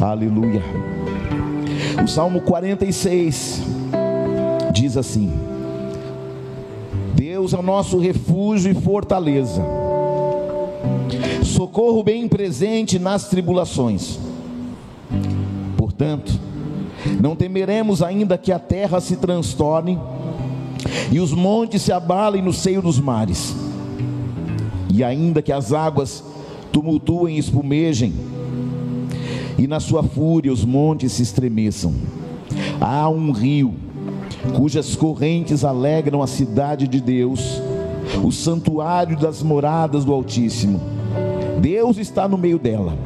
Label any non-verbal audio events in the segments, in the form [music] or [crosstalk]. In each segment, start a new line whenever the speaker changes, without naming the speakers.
Aleluia. O Salmo 46 diz assim: Deus é o nosso refúgio e fortaleza, socorro bem presente nas tribulações. Portanto, não temeremos ainda que a terra se transtorne e os montes se abalem no seio dos mares, e ainda que as águas tumultuem e espumejem, e na sua fúria os montes se estremeçam. Há um rio cujas correntes alegram a cidade de Deus, o santuário das moradas do Altíssimo. Deus está no meio dela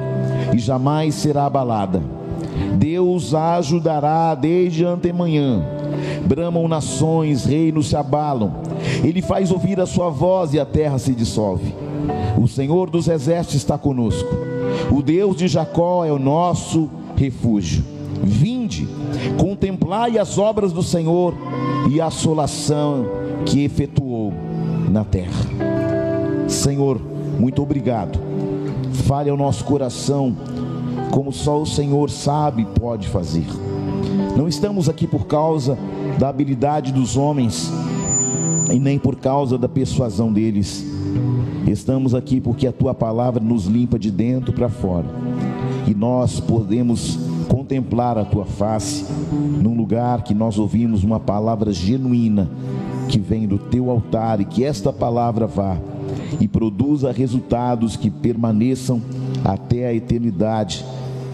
e jamais será abalada. Deus a ajudará desde antemanhã. Bramam nações, reinos se abalam. Ele faz ouvir a sua voz e a terra se dissolve. O Senhor dos exércitos está conosco. O Deus de Jacó é o nosso refúgio. Vinde, contemplai as obras do Senhor e a assolação que efetuou na terra. Senhor, muito obrigado. Fale ao nosso coração como só o Senhor sabe e pode fazer. Não estamos aqui por causa da habilidade dos homens e nem por causa da persuasão deles. Estamos aqui porque a tua palavra nos limpa de dentro para fora. E nós podemos contemplar a tua face num lugar que nós ouvimos uma palavra genuína que vem do teu altar e que esta palavra vá e produza resultados que permaneçam até a eternidade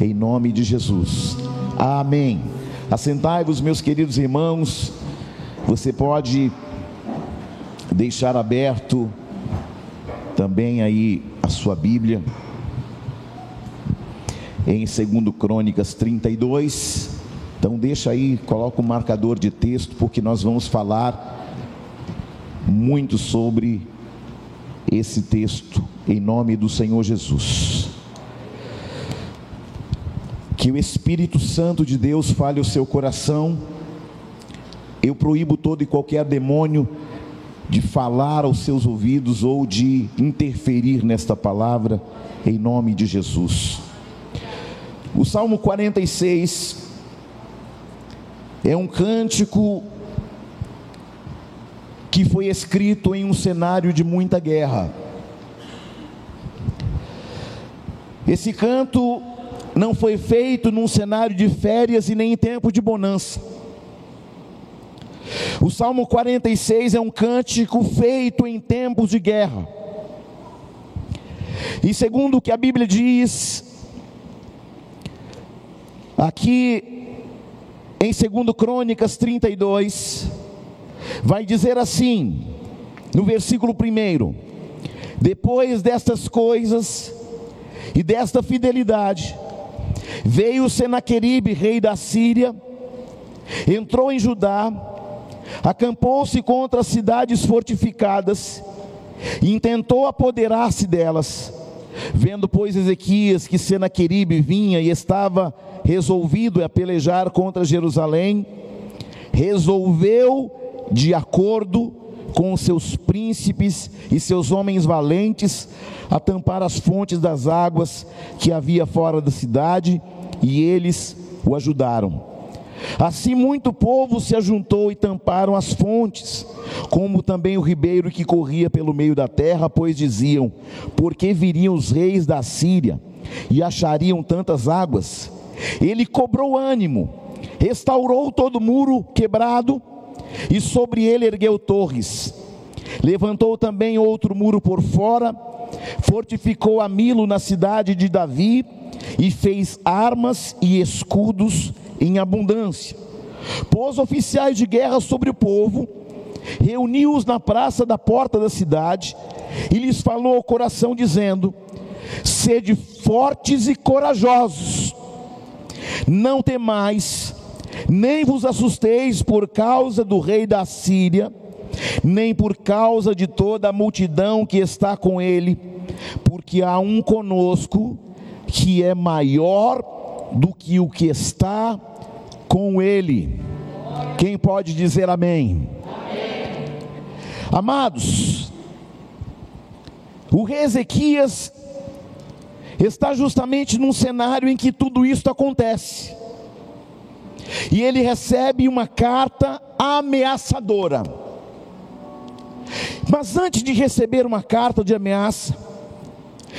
em nome de Jesus. Amém. Assentai-vos, meus queridos irmãos. Você pode deixar aberto também aí a sua Bíblia em 2 Crônicas 32. Então deixa aí, coloca um marcador de texto porque nós vamos falar muito sobre esse texto em nome do Senhor Jesus. Que o Espírito Santo de Deus fale o seu coração. Eu proíbo todo e qualquer demônio de falar aos seus ouvidos ou de interferir nesta palavra, em nome de Jesus. O Salmo 46 é um cântico que foi escrito em um cenário de muita guerra. Esse canto não foi feito num cenário de férias e nem em tempo de bonança. O Salmo 46 é um cântico feito em tempos de guerra. E segundo o que a Bíblia diz, aqui em 2 Crônicas 32, vai dizer assim, no versículo 1: Depois destas coisas e desta fidelidade, Veio Senaqueribe, rei da Síria, entrou em Judá, acampou-se contra as cidades fortificadas e intentou apoderar-se delas. Vendo, pois, Ezequias que Senaqueribe vinha e estava resolvido a pelejar contra Jerusalém, resolveu, de acordo com seus príncipes e seus homens valentes, a tampar as fontes das águas que havia fora da cidade, e eles o ajudaram. Assim muito povo se ajuntou e tamparam as fontes, como também o ribeiro que corria pelo meio da terra, pois diziam: Por que viriam os reis da Síria e achariam tantas águas? Ele cobrou ânimo, restaurou todo o muro quebrado e sobre ele ergueu torres. Levantou também outro muro por fora fortificou a Milo na cidade de Davi e fez armas e escudos em abundância. Pôs oficiais de guerra sobre o povo, reuniu-os na praça da porta da cidade e lhes falou ao coração, dizendo: Sede fortes e corajosos, não temais, nem vos assusteis por causa do rei da Síria nem por causa de toda a multidão que está com ele, porque há um conosco que é maior do que o que está com ele. Quem pode dizer amém? amém. Amados, o rei Ezequias, está justamente num cenário em que tudo isso acontece. E ele recebe uma carta ameaçadora. Mas antes de receber uma carta de ameaça,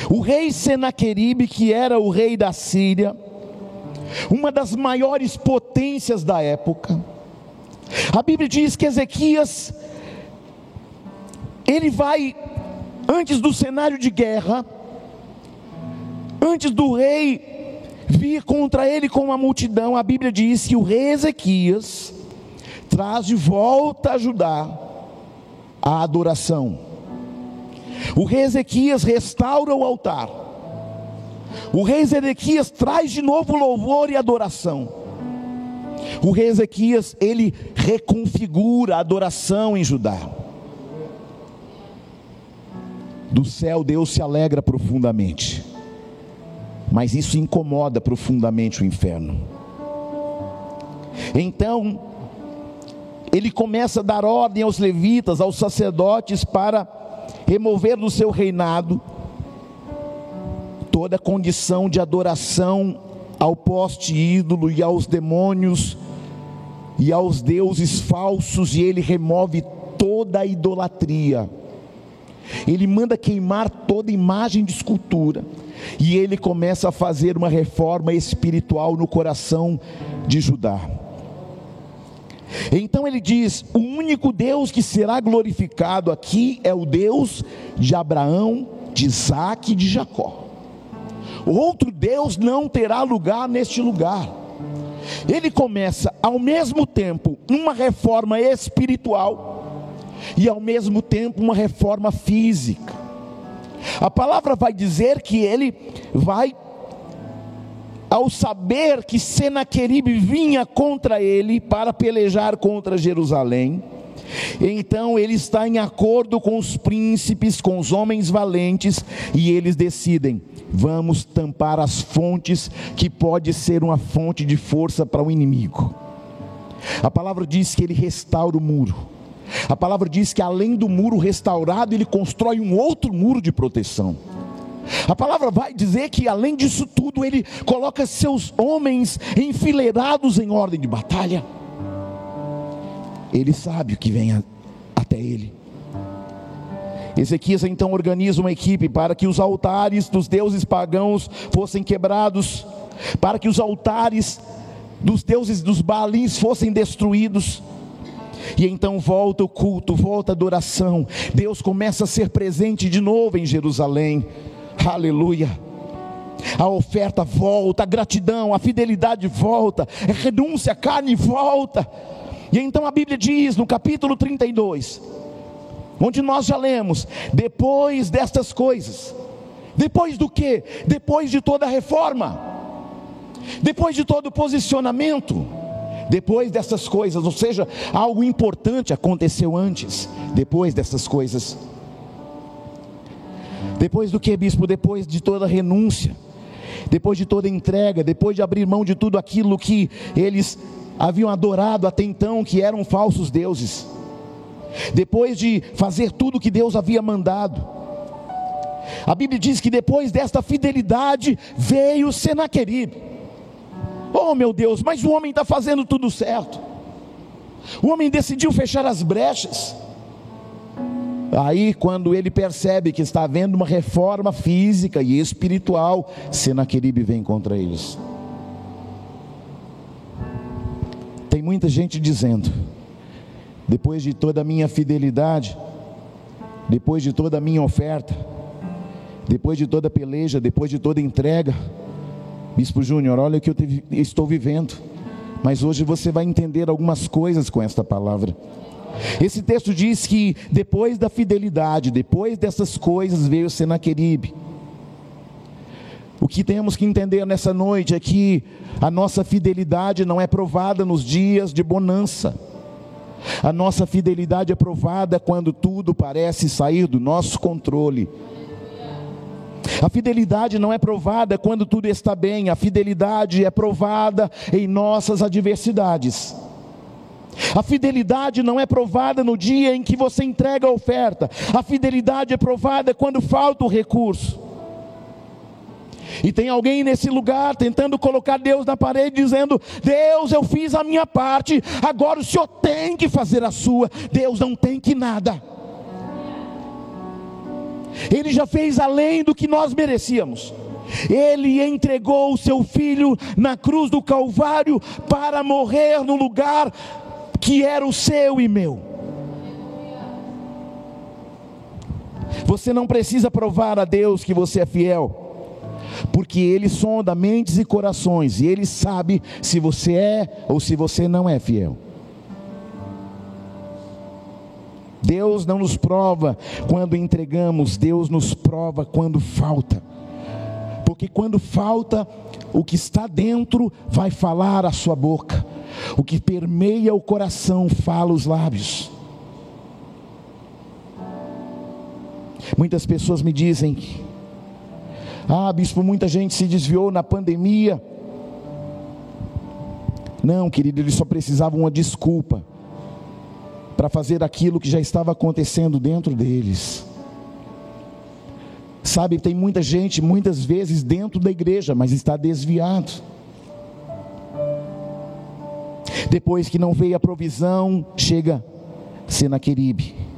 o rei Senaqueribe, que era o rei da Síria, uma das maiores potências da época, a Bíblia diz que Ezequias, ele vai, antes do cenário de guerra, antes do rei vir contra ele com uma multidão, a Bíblia diz que o rei Ezequias traz de volta a Judá a adoração. O rei Ezequias restaura o altar. O rei Ezequias traz de novo louvor e adoração. O rei Ezequias, ele reconfigura a adoração em Judá. Do céu Deus se alegra profundamente mas isso incomoda profundamente o inferno. Então, ele começa a dar ordem aos levitas, aos sacerdotes, para remover do seu reinado toda condição de adoração ao poste ídolo e aos demônios e aos deuses falsos, e ele remove toda a idolatria. Ele manda queimar toda imagem de escultura e ele começa a fazer uma reforma espiritual no coração de Judá. Então ele diz: o único Deus que será glorificado aqui é o Deus de Abraão, de Isaac e de Jacó. Outro Deus não terá lugar neste lugar. Ele começa ao mesmo tempo uma reforma espiritual e ao mesmo tempo uma reforma física. A palavra vai dizer que ele vai, ao saber que Senaqueribe vinha contra ele para pelejar contra Jerusalém, então ele está em acordo com os príncipes, com os homens valentes, e eles decidem: vamos tampar as fontes que pode ser uma fonte de força para o inimigo. A palavra diz que ele restaura o muro. A palavra diz que além do muro restaurado, ele constrói um outro muro de proteção. A palavra vai dizer que além disso tudo, ele coloca seus homens enfileirados em ordem de batalha. Ele sabe o que vem até ele. Ezequias então organiza uma equipe para que os altares dos deuses pagãos fossem quebrados, para que os altares dos deuses dos Baalins fossem destruídos e então volta o culto, volta a adoração. Deus começa a ser presente de novo em Jerusalém. Aleluia. A oferta volta, a gratidão, a fidelidade volta, a renúncia, a carne volta. E então a Bíblia diz no capítulo 32, onde nós já lemos, depois destas coisas, depois do que? Depois de toda a reforma, depois de todo o posicionamento, depois dessas coisas, ou seja, algo importante aconteceu antes, depois dessas coisas. Depois do que, bispo? Depois de toda renúncia, depois de toda entrega, depois de abrir mão de tudo aquilo que eles haviam adorado até então, que eram falsos deuses, depois de fazer tudo o que Deus havia mandado. A Bíblia diz que depois desta fidelidade veio Senaqueribe. Oh meu Deus, mas o homem está fazendo tudo certo. O homem decidiu fechar as brechas. Aí, quando ele percebe que está havendo uma reforma física e espiritual, Senaqueribe vem contra eles. Tem muita gente dizendo: depois de toda a minha fidelidade, depois de toda a minha oferta, depois de toda a peleja, depois de toda a entrega, Bispo Júnior, olha o que eu estou vivendo. Mas hoje você vai entender algumas coisas com esta palavra. Esse texto diz que depois da fidelidade, depois dessas coisas, veio Senaqueribe. O que temos que entender nessa noite é que a nossa fidelidade não é provada nos dias de bonança. A nossa fidelidade é provada quando tudo parece sair do nosso controle a fidelidade não é provada quando tudo está bem, a fidelidade é provada em nossas adversidades. A fidelidade não é provada no dia em que você entrega a oferta, a fidelidade é provada quando falta o recurso. E tem alguém nesse lugar tentando colocar Deus na parede, dizendo: Deus, eu fiz a minha parte, agora o Senhor tem que fazer a sua. Deus não tem que nada. Ele já fez além do que nós merecíamos. Ele entregou o seu filho na cruz do Calvário para morrer no lugar que era o seu e meu. Você não precisa provar a Deus que você é fiel, porque Ele sonda mentes e corações, e Ele sabe se você é ou se você não é fiel. Deus não nos prova quando entregamos, Deus nos prova quando falta. Porque quando falta, o que está dentro vai falar a sua boca, o que permeia o coração fala os lábios. Muitas pessoas me dizem: Ah, bispo, muita gente se desviou na pandemia. Não, querido, eles só precisavam uma desculpa para fazer aquilo que já estava acontecendo dentro deles. Sabe, tem muita gente, muitas vezes dentro da igreja, mas está desviado. Depois que não veio a provisão, chega Senaqueribe.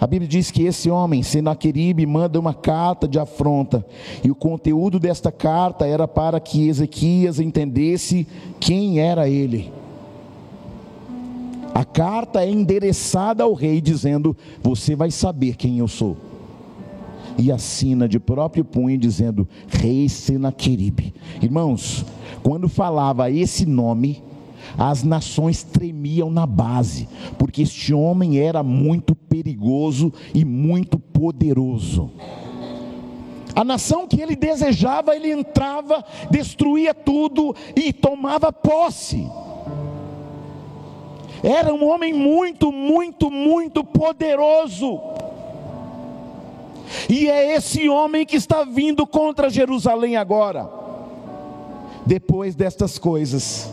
A Bíblia diz que esse homem, Senaqueribe, manda uma carta de afronta, e o conteúdo desta carta era para que Ezequias entendesse quem era ele. A carta é endereçada ao rei, dizendo: Você vai saber quem eu sou. E assina de próprio punho, dizendo: Rei Senaqueribe. Irmãos, quando falava esse nome, as nações tremiam na base, porque este homem era muito perigoso e muito poderoso. A nação que ele desejava, ele entrava, destruía tudo e tomava posse. Era um homem muito, muito, muito poderoso. E é esse homem que está vindo contra Jerusalém agora. Depois destas coisas,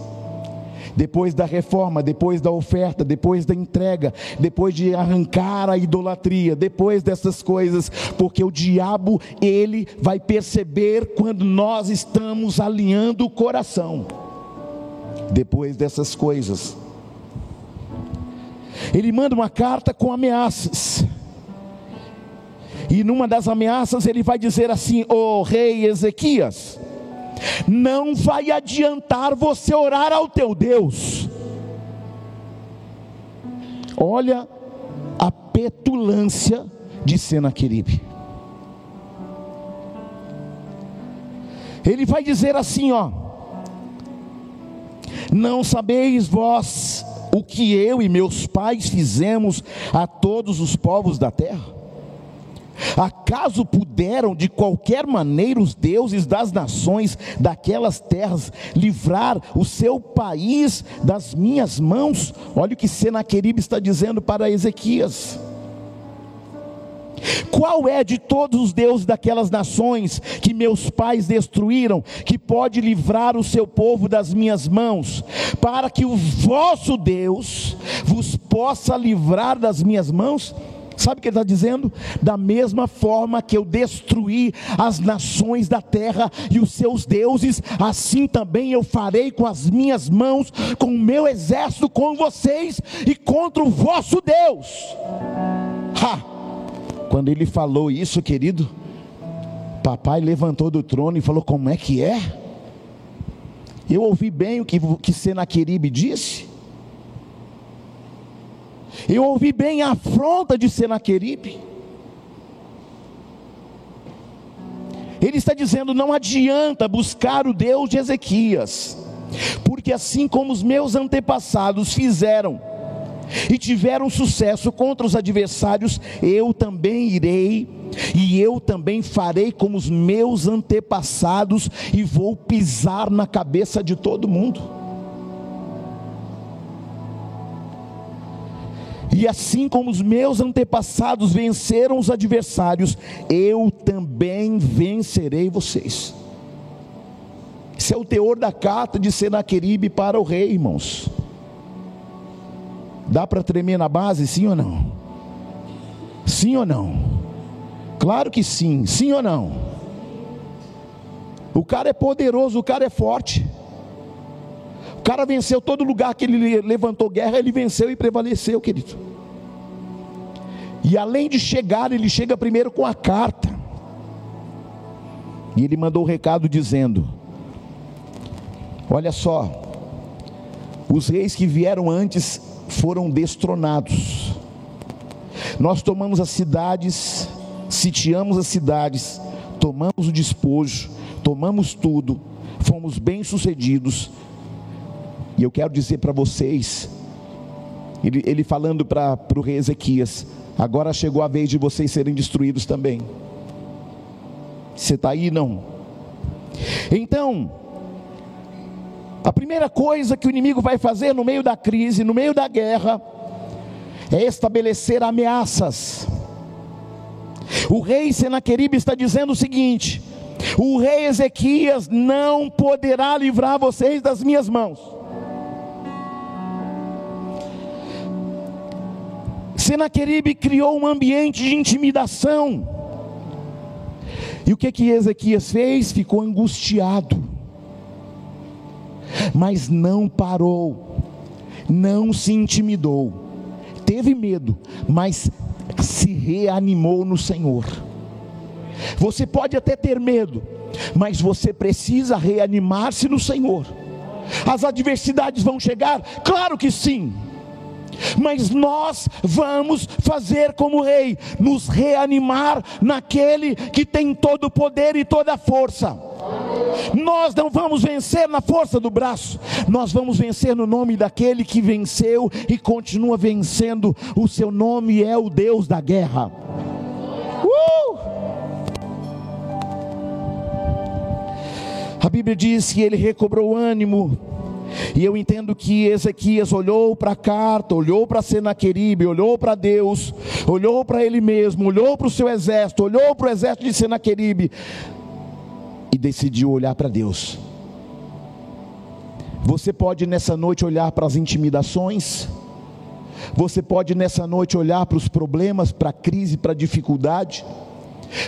depois da reforma, depois da oferta, depois da entrega, depois de arrancar a idolatria, depois dessas coisas, porque o diabo, ele vai perceber quando nós estamos alinhando o coração. Depois dessas coisas, ele manda uma carta com ameaças. E numa das ameaças ele vai dizer assim: "O rei Ezequias, não vai adiantar você orar ao teu Deus". Olha a petulância de Senaqueribe. Ele vai dizer assim, ó: Não sabeis vós o que eu e meus pais fizemos a todos os povos da terra? Acaso puderam de qualquer maneira os deuses das nações daquelas terras livrar o seu país das minhas mãos? Olha o que Senaqueribe está dizendo para Ezequias. Qual é de todos os deuses daquelas nações que meus pais destruíram, que pode livrar o seu povo das minhas mãos, para que o vosso Deus vos possa livrar das minhas mãos? Sabe o que ele está dizendo? Da mesma forma que eu destruí as nações da terra e os seus deuses, assim também eu farei com as minhas mãos, com o meu exército, com vocês e contra o vosso Deus. Ha! Quando ele falou isso, querido, papai levantou do trono e falou: Como é que é? Eu ouvi bem o que, que Senaqueribe disse. Eu ouvi bem a afronta de Senaqueribe. Ele está dizendo: não adianta buscar o Deus de Ezequias, porque assim como os meus antepassados fizeram, e tiveram sucesso contra os adversários, eu também irei, e eu também farei como os meus antepassados, e vou pisar na cabeça de todo mundo. E assim como os meus antepassados venceram os adversários, eu também vencerei vocês. Esse é o teor da carta de Senaqueribe para o rei, irmãos. Dá para tremer na base, sim ou não? Sim ou não? Claro que sim, sim ou não? O cara é poderoso, o cara é forte. Cara venceu todo lugar que ele levantou guerra, ele venceu e prevaleceu, querido. E além de chegar, ele chega primeiro com a carta. E ele mandou o um recado dizendo: Olha só, os reis que vieram antes foram destronados. Nós tomamos as cidades, sitiamos as cidades, tomamos o despojo, tomamos tudo, fomos bem-sucedidos. E eu quero dizer para vocês, ele, ele falando para o rei Ezequias: agora chegou a vez de vocês serem destruídos também. Você está aí? Não. Então, a primeira coisa que o inimigo vai fazer no meio da crise, no meio da guerra, é estabelecer ameaças. O rei Senaqueribe está dizendo o seguinte: o rei Ezequias não poderá livrar vocês das minhas mãos. Senaqueribe criou um ambiente de intimidação. E o que que Ezequias fez? Ficou angustiado. Mas não parou. Não se intimidou. Teve medo, mas se reanimou no Senhor. Você pode até ter medo, mas você precisa reanimar-se no Senhor. As adversidades vão chegar? Claro que sim. Mas nós vamos fazer como rei, nos reanimar naquele que tem todo o poder e toda a força. Nós não vamos vencer na força do braço, nós vamos vencer no nome daquele que venceu e continua vencendo. O seu nome é o Deus da guerra. Uh! A Bíblia diz que ele recobrou ânimo e eu entendo que Ezequias olhou para a carta, olhou para Senaqueribe, olhou para Deus, olhou para ele mesmo, olhou para o seu exército, olhou para o exército de Senaqueribe e decidiu olhar para Deus. Você pode nessa noite olhar para as intimidações, você pode nessa noite olhar para os problemas, para a crise, para a dificuldade.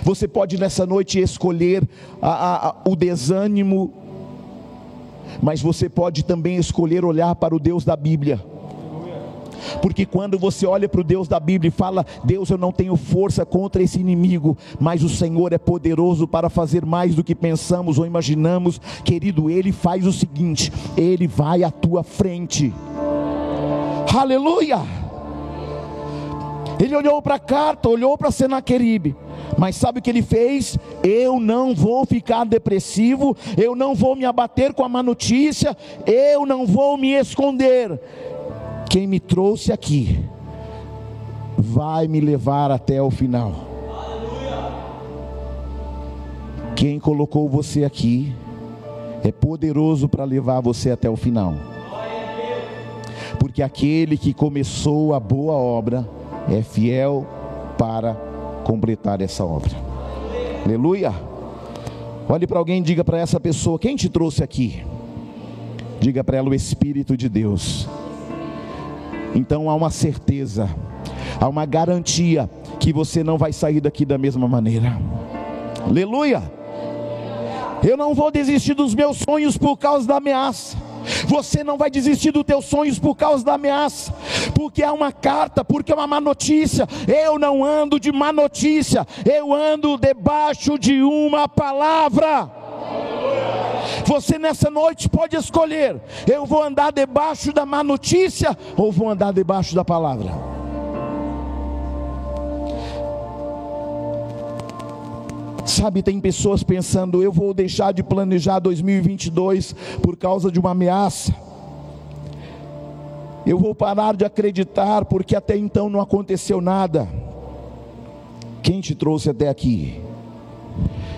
Você pode nessa noite escolher a, a, o desânimo, mas você pode também escolher olhar para o Deus da Bíblia. Porque quando você olha para o Deus da Bíblia e fala: Deus, eu não tenho força contra esse inimigo, mas o Senhor é poderoso para fazer mais do que pensamos ou imaginamos, querido, Ele faz o seguinte: Ele vai à tua frente. Aleluia! Ele olhou para a carta, olhou para Senaqueribe mas sabe o que ele fez? Eu não vou ficar depressivo, eu não vou me abater com a má notícia, eu não vou me esconder. Quem me trouxe aqui vai me levar até o final. Quem colocou você aqui é poderoso para levar você até o final. Porque aquele que começou a boa obra é fiel para completar essa obra. Aleluia. Olhe para alguém e diga para essa pessoa: quem te trouxe aqui? Diga para ela o Espírito de Deus. Então há uma certeza, há uma garantia que você não vai sair daqui da mesma maneira. Aleluia. Eu não vou desistir dos meus sonhos por causa da ameaça. Você não vai desistir dos teus sonhos por causa da ameaça, porque é uma carta, porque é uma má notícia. Eu não ando de má notícia, eu ando debaixo de uma palavra. Você nessa noite pode escolher: eu vou andar debaixo da má notícia ou vou andar debaixo da palavra. Sabe, tem pessoas pensando, eu vou deixar de planejar 2022 por causa de uma ameaça. Eu vou parar de acreditar porque até então não aconteceu nada. Quem te trouxe até aqui?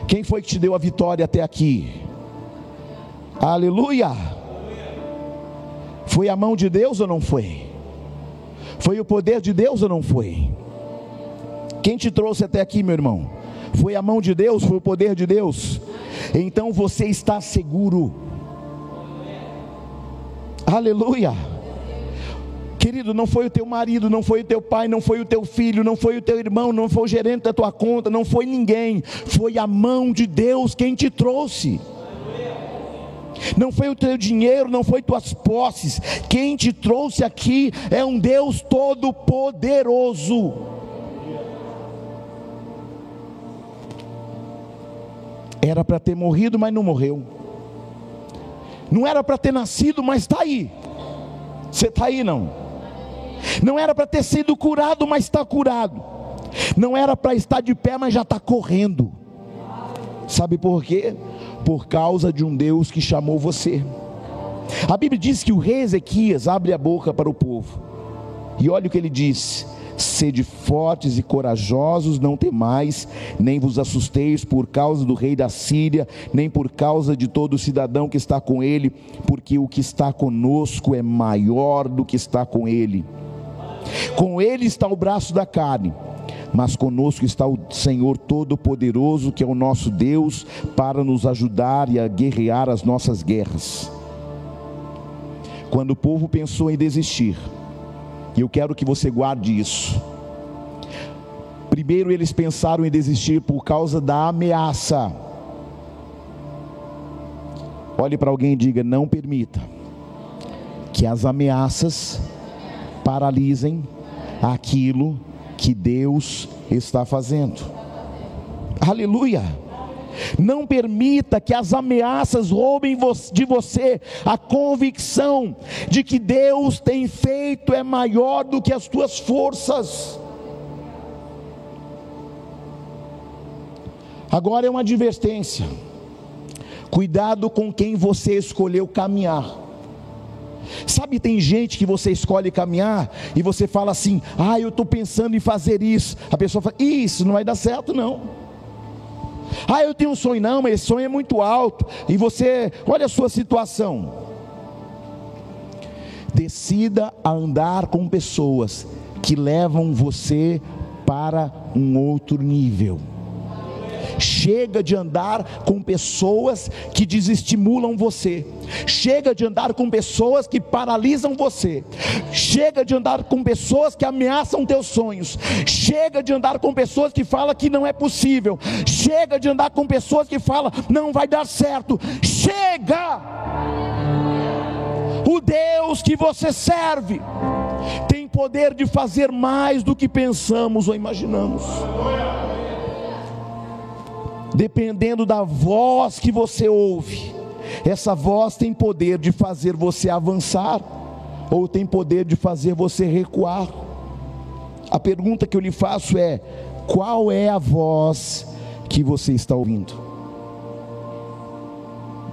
Quem foi que te deu a vitória até aqui? Aleluia! Foi a mão de Deus ou não foi? Foi o poder de Deus ou não foi? Quem te trouxe até aqui, meu irmão? Foi a mão de Deus, foi o poder de Deus. Então você está seguro. Aleluia. Querido, não foi o teu marido, não foi o teu pai, não foi o teu filho, não foi o teu irmão, não foi o gerente da tua conta, não foi ninguém. Foi a mão de Deus quem te trouxe. não foi o teu dinheiro, não foi tuas posses. Quem te trouxe aqui é um Deus todo-poderoso. Era para ter morrido, mas não morreu. Não era para ter nascido, mas está aí. Você está aí não? Não era para ter sido curado, mas está curado. Não era para estar de pé, mas já está correndo. Sabe por quê? Por causa de um Deus que chamou você. A Bíblia diz que o rei Ezequias abre a boca para o povo. E olha o que ele diz: Sede fortes e corajosos, não temais, nem vos assusteis por causa do rei da Síria, nem por causa de todo cidadão que está com ele, porque o que está conosco é maior do que está com ele. Com ele está o braço da carne, mas conosco está o Senhor Todo-Poderoso, que é o nosso Deus, para nos ajudar e a guerrear as nossas guerras. Quando o povo pensou em desistir, e eu quero que você guarde isso. Primeiro, eles pensaram em desistir por causa da ameaça. Olhe para alguém e diga: não permita que as ameaças paralisem aquilo que Deus está fazendo. Aleluia. Não permita que as ameaças roubem de você a convicção de que Deus tem feito é maior do que as tuas forças. Agora é uma advertência. Cuidado com quem você escolheu caminhar. Sabe, tem gente que você escolhe caminhar e você fala assim: ah, eu estou pensando em fazer isso. A pessoa fala: isso não vai dar certo, não. Ah, eu tenho um sonho, não, mas esse sonho é muito alto. E você, olha a sua situação. Decida a andar com pessoas que levam você para um outro nível. Chega de andar com pessoas que desestimulam você. Chega de andar com pessoas que paralisam você. Chega de andar com pessoas que ameaçam teus sonhos. Chega de andar com pessoas que falam que não é possível. Chega de andar com pessoas que falam não vai dar certo. Chega! O Deus que você serve tem poder de fazer mais do que pensamos ou imaginamos dependendo da voz que você ouve, essa voz tem poder de fazer você avançar, ou tem poder de fazer você recuar. A pergunta que eu lhe faço é: qual é a voz que você está ouvindo?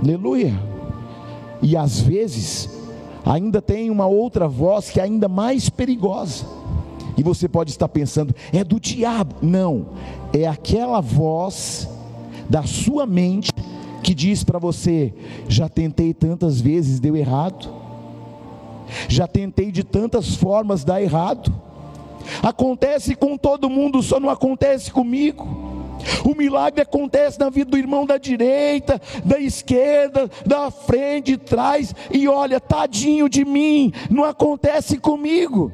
Aleluia. E às vezes, ainda tem uma outra voz que é ainda mais perigosa. E você pode estar pensando, é do diabo. Não, é aquela voz da sua mente que diz para você: já tentei tantas vezes, deu errado. Já tentei de tantas formas, dá errado. Acontece com todo mundo, só não acontece comigo. O milagre acontece na vida do irmão da direita, da esquerda, da frente, de trás, e olha, tadinho de mim, não acontece comigo.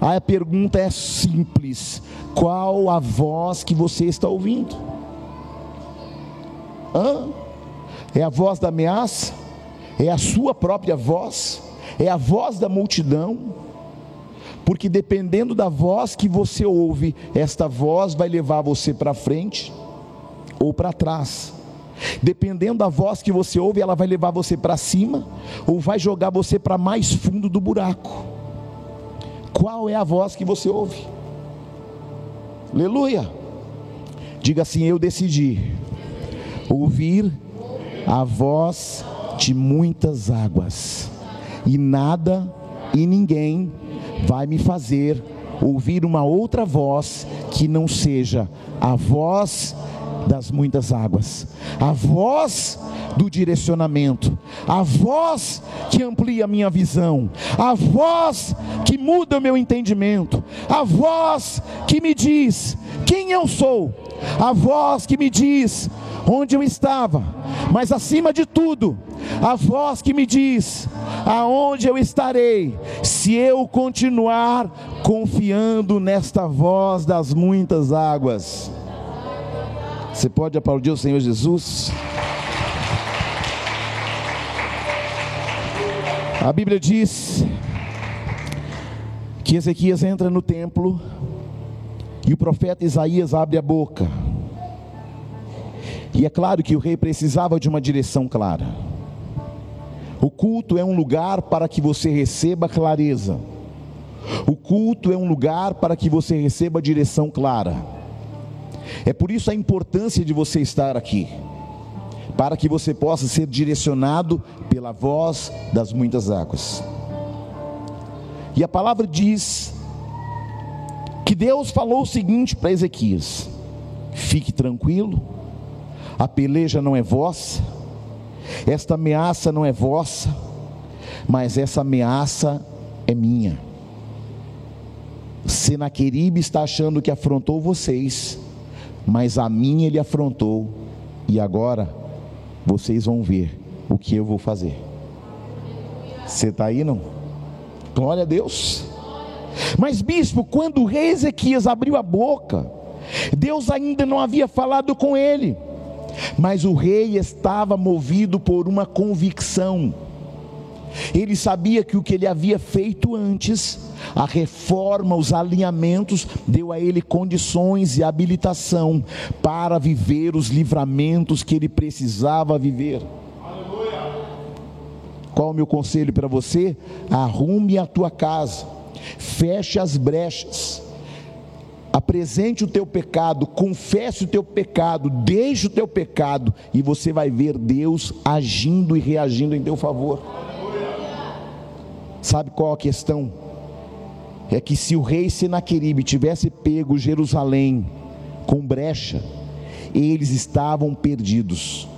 Aí a pergunta é simples: qual a voz que você está ouvindo? Hã? É a voz da ameaça? É a sua própria voz? É a voz da multidão? Porque dependendo da voz que você ouve, esta voz vai levar você para frente ou para trás. Dependendo da voz que você ouve, ela vai levar você para cima ou vai jogar você para mais fundo do buraco. Qual é a voz que você ouve? Aleluia. Diga assim: Eu decidi ouvir a voz de muitas águas, e nada e ninguém vai me fazer ouvir uma outra voz que não seja a voz das muitas águas, a voz do direcionamento, a voz que amplia a minha visão, a voz que muda o meu entendimento, a voz que me diz quem eu sou, a voz que me diz onde eu estava, mas acima de tudo, a voz que me diz aonde eu estarei, se eu continuar confiando nesta voz das muitas águas. Você pode aplaudir o Senhor Jesus? A Bíblia diz que Ezequias entra no templo e o profeta Isaías abre a boca. E é claro que o rei precisava de uma direção clara. O culto é um lugar para que você receba clareza. O culto é um lugar para que você receba direção clara. É por isso a importância de você estar aqui, para que você possa ser direcionado pela voz das muitas águas. E a palavra diz que Deus falou o seguinte para Ezequias: fique tranquilo, a peleja não é vossa, esta ameaça não é vossa, mas essa ameaça é minha. Senaqueribe está achando que afrontou vocês, mas a mim ele afrontou, e agora vocês vão ver o que eu vou fazer. Você está aí não? Glória a Deus. Mas, bispo, quando o rei Ezequias abriu a boca, Deus ainda não havia falado com ele, mas o rei estava movido por uma convicção. Ele sabia que o que ele havia feito antes, a reforma, os alinhamentos, deu a ele condições e habilitação para viver os livramentos que ele precisava viver. Qual o meu conselho para você? Arrume a tua casa feche as brechas, apresente o teu pecado, confesse o teu pecado, deixe o teu pecado, e você vai ver Deus agindo e reagindo em teu favor. Sabe qual a questão? É que se o rei Senaqueribe tivesse pego Jerusalém com brecha, eles estavam perdidos.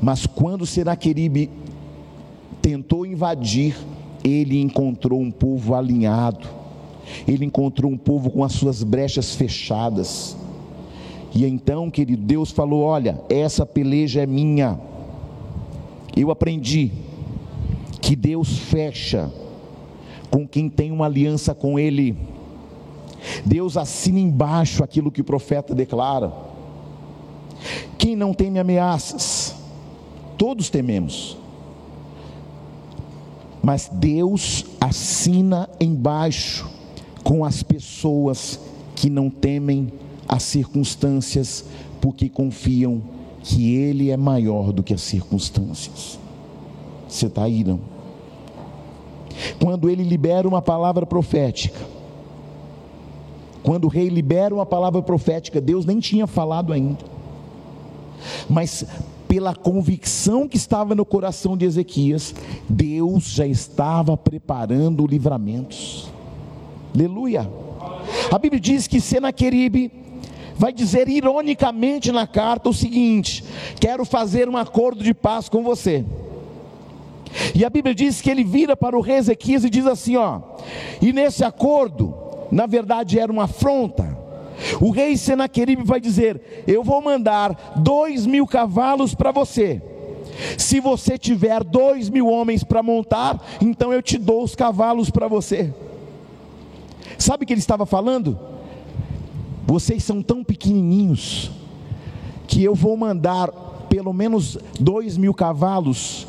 Mas quando Senaqueribe tentou invadir, ele encontrou um povo alinhado, ele encontrou um povo com as suas brechas fechadas. E então, querido, Deus falou: Olha, essa peleja é minha. Eu aprendi que Deus fecha com quem tem uma aliança com Ele. Deus assina embaixo aquilo que o profeta declara. Quem não teme ameaças? Todos tememos mas Deus assina embaixo com as pessoas que não temem as circunstâncias, porque confiam que Ele é maior do que as circunstâncias. Você está aí, não? Quando ele libera uma palavra profética, quando o rei libera uma palavra profética, Deus nem tinha falado ainda, mas pela convicção que estava no coração de Ezequias, Deus já estava preparando livramentos. Aleluia. A Bíblia diz que Senaqueribe vai dizer ironicamente na carta o seguinte: quero fazer um acordo de paz com você. E a Bíblia diz que ele vira para o rei Ezequias e diz assim: ó, e nesse acordo, na verdade era uma afronta, o rei Senaqueribe vai dizer: Eu vou mandar dois mil cavalos para você. Se você tiver dois mil homens para montar, então eu te dou os cavalos para você. Sabe o que ele estava falando? Vocês são tão pequenininhos que eu vou mandar pelo menos dois mil cavalos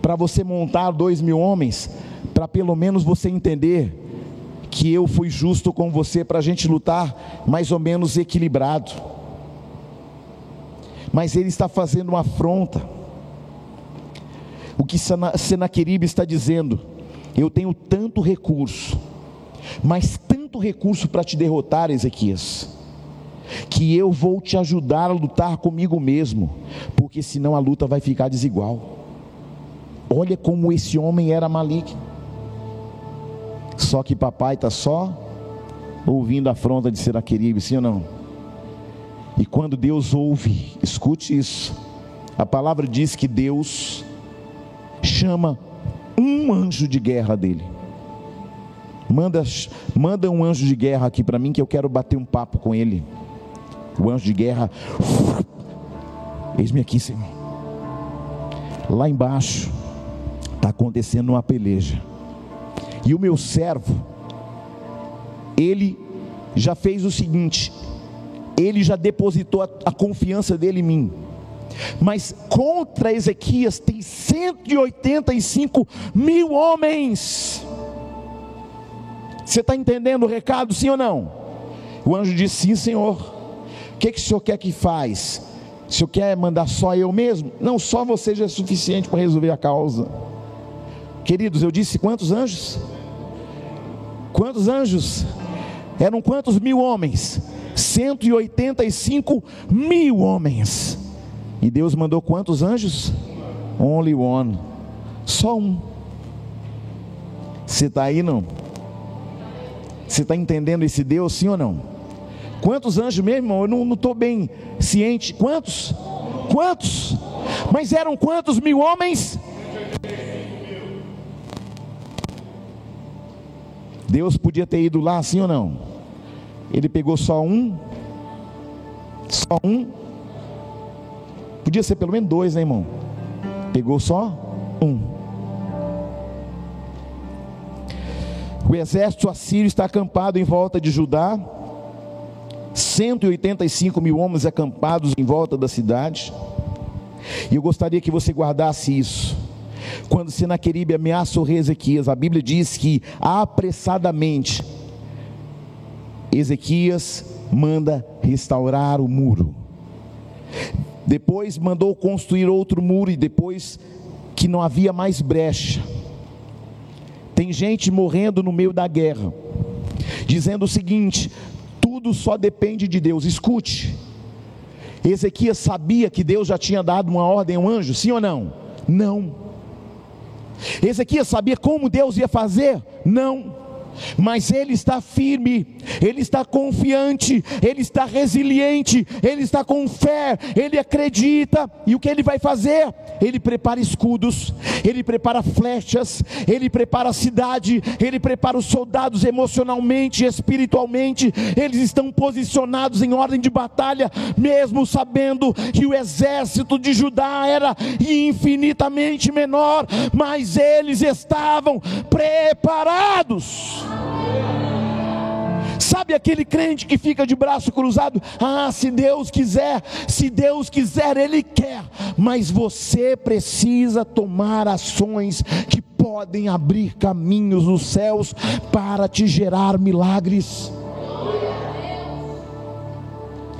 para você montar dois mil homens, para pelo menos você entender que eu fui justo com você para a gente lutar mais ou menos equilibrado. Mas ele está fazendo uma afronta. O que Senaqueribe está dizendo? Eu tenho tanto recurso, mas tanto recurso para te derrotar, Ezequias, que eu vou te ajudar a lutar comigo mesmo, porque senão a luta vai ficar desigual. Olha como esse homem era maligno. Só que papai está só ouvindo a afronta de Seraqueribe, sim ou não? E quando Deus ouve, escute isso. A palavra diz que Deus chama um anjo de guerra dele. Manda, manda um anjo de guerra aqui para mim que eu quero bater um papo com ele. O anjo de guerra, eis-me aqui, Senhor. Lá embaixo está acontecendo uma peleja. E o meu servo, ele já fez o seguinte: ele já depositou a, a confiança dele em mim. Mas contra Ezequias tem 185 mil homens. Você está entendendo o recado, sim ou não? O anjo disse: Sim, Senhor. O que, que o Senhor quer que faz? O Senhor quer mandar só eu mesmo? Não, só você já é suficiente para resolver a causa. Queridos, eu disse quantos anjos? Quantos anjos? Eram quantos mil homens? 185 mil homens. E Deus mandou quantos anjos? Only one. Só um. Você está aí não? Você está entendendo esse Deus, sim ou não? Quantos anjos mesmo, irmão? Eu não estou bem ciente. Quantos? Quantos? Mas eram quantos mil homens? Deus podia ter ido lá, sim ou não? Ele pegou só um, só um, podia ser pelo menos dois, né, irmão? Pegou só um. O exército assírio está acampado em volta de Judá, 185 mil homens acampados em volta da cidade. E eu gostaria que você guardasse isso. Quando Senaqueribe ameaça o rei Ezequias, a Bíblia diz que apressadamente Ezequias manda restaurar o muro. Depois mandou construir outro muro e depois que não havia mais brecha. Tem gente morrendo no meio da guerra, dizendo o seguinte: tudo só depende de Deus. Escute, Ezequias sabia que Deus já tinha dado uma ordem ao anjo, sim ou não? Não. Ezequias sabia como Deus ia fazer? Não mas ele está firme, ele está confiante, ele está resiliente, ele está com fé, ele acredita, e o que ele vai fazer? Ele prepara escudos, ele prepara flechas, ele prepara a cidade, ele prepara os soldados emocionalmente, espiritualmente, eles estão posicionados em ordem de batalha, mesmo sabendo que o exército de Judá era infinitamente menor, mas eles estavam preparados. Sabe aquele crente que fica de braço cruzado? Ah, se Deus quiser, se Deus quiser, Ele quer. Mas você precisa tomar ações que podem abrir caminhos nos céus para te gerar milagres.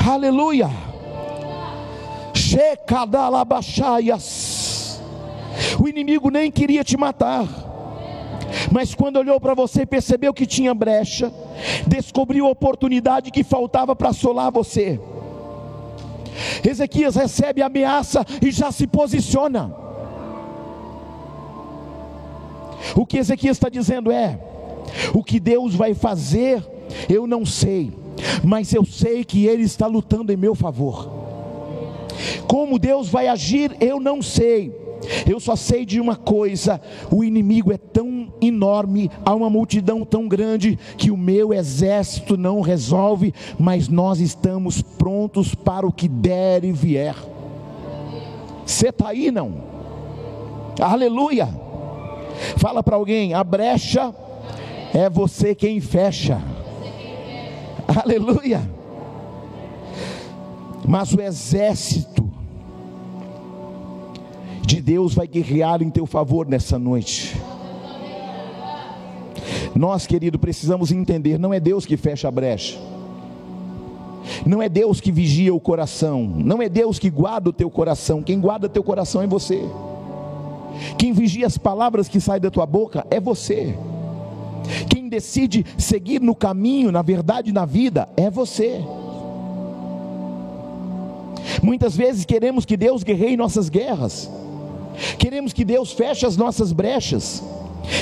Aleluia. O inimigo nem queria te matar mas quando olhou para você, percebeu que tinha brecha, descobriu a oportunidade que faltava para assolar você. Ezequias recebe a ameaça e já se posiciona. O que Ezequias está dizendo é: o que Deus vai fazer, eu não sei, mas eu sei que Ele está lutando em meu favor. Como Deus vai agir, eu não sei, eu só sei de uma coisa: o inimigo é tão enorme, há uma multidão tão grande, que o meu exército não resolve, mas nós estamos prontos para o que der e vier. Você está aí, não? Aleluia! Fala para alguém: a brecha é você quem fecha. Aleluia! Mas o exército de Deus vai guerrear em teu favor nessa noite. Nós, querido, precisamos entender: não é Deus que fecha a brecha, não é Deus que vigia o coração, não é Deus que guarda o teu coração, quem guarda teu coração é você, quem vigia as palavras que saem da tua boca é você, quem decide seguir no caminho, na verdade, na vida, é você. Muitas vezes queremos que Deus guerreie nossas guerras, Queremos que Deus feche as nossas brechas.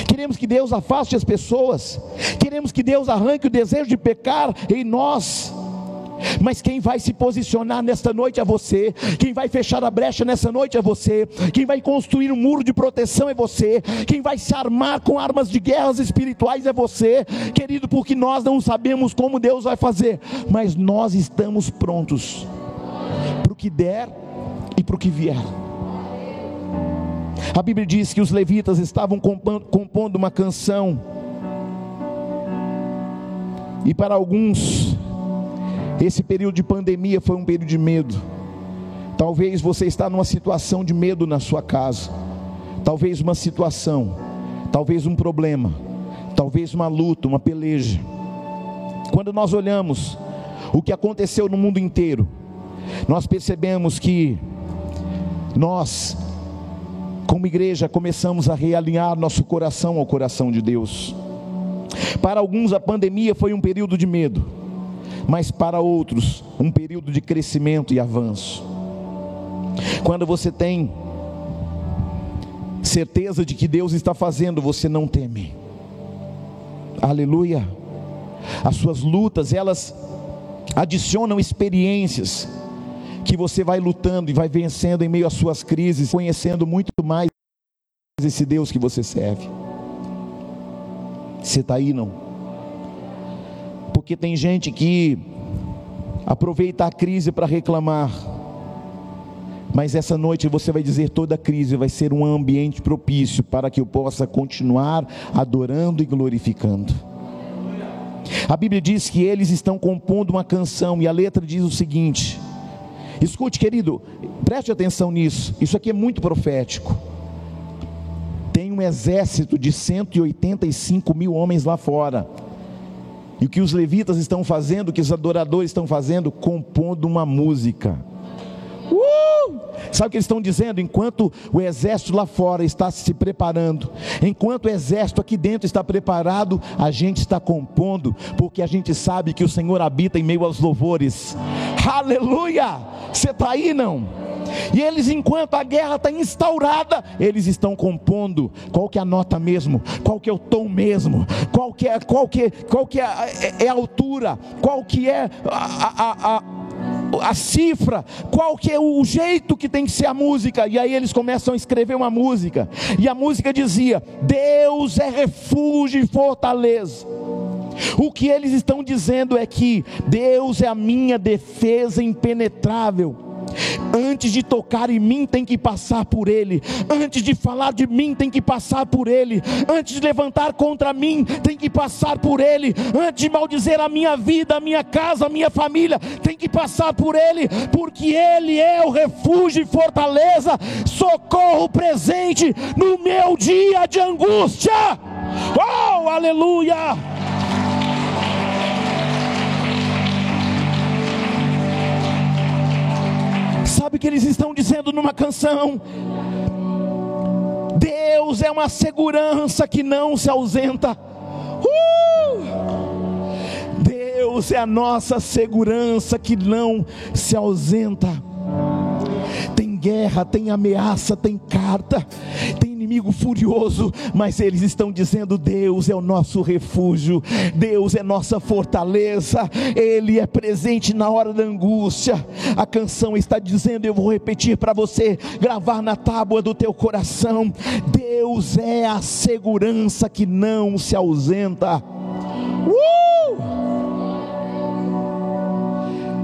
Queremos que Deus afaste as pessoas. Queremos que Deus arranque o desejo de pecar em nós. Mas quem vai se posicionar nesta noite é você. Quem vai fechar a brecha nessa noite é você. Quem vai construir um muro de proteção é você. Quem vai se armar com armas de guerras espirituais é você, querido, porque nós não sabemos como Deus vai fazer, mas nós estamos prontos para o que der e para o que vier. A Bíblia diz que os levitas estavam compondo uma canção, e para alguns, esse período de pandemia foi um período de medo, Talvez você está numa situação de medo na sua casa. Talvez uma situação, talvez um problema, talvez uma luta, uma peleja. Quando nós olhamos o que aconteceu no mundo inteiro, nós percebemos que nós, como igreja, começamos a realinhar nosso coração ao coração de Deus. Para alguns, a pandemia foi um período de medo, mas para outros, um período de crescimento e avanço. Quando você tem certeza de que Deus está fazendo, você não teme. Aleluia. As suas lutas, elas adicionam experiências que você vai lutando e vai vencendo em meio às suas crises, conhecendo muito mais esse Deus que você serve. Você está aí não? Porque tem gente que aproveita a crise para reclamar. Mas essa noite você vai dizer: toda crise vai ser um ambiente propício para que eu possa continuar adorando e glorificando. A Bíblia diz que eles estão compondo uma canção e a letra diz o seguinte: escute, querido, preste atenção nisso, isso aqui é muito profético. Tem um exército de 185 mil homens lá fora. E o que os levitas estão fazendo, o que os adoradores estão fazendo? Compondo uma música. Sabe o que eles estão dizendo? Enquanto o exército lá fora está se preparando, enquanto o exército aqui dentro está preparado, a gente está compondo, porque a gente sabe que o Senhor habita em meio aos louvores. Aleluia! Você está aí não? E eles, enquanto a guerra está instaurada, eles estão compondo. Qual que é a nota mesmo? Qual que é o tom mesmo? Qual que é, qual que, qual que é, é, é a altura? Qual que é a, a, a a cifra, qual que é o jeito que tem que ser a música. E aí eles começam a escrever uma música. E a música dizia: Deus é refúgio e fortaleza. O que eles estão dizendo é que Deus é a minha defesa impenetrável. Antes de tocar em mim, tem que passar por Ele. Antes de falar de mim, tem que passar por Ele. Antes de levantar contra mim, tem que passar por Ele. Antes de maldizer a minha vida, a minha casa, a minha família, tem que passar por Ele, porque Ele é o refúgio e fortaleza, socorro presente no meu dia de angústia. Oh, aleluia! Sabe o que eles estão dizendo numa canção? Deus é uma segurança que não se ausenta. Uh! Deus é a nossa segurança que não se ausenta. Guerra, tem ameaça, tem carta, tem inimigo furioso, mas eles estão dizendo: Deus é o nosso refúgio, Deus é nossa fortaleza, Ele é presente na hora da angústia. A canção está dizendo, eu vou repetir para você, gravar na tábua do teu coração: Deus é a segurança que não se ausenta. Uh!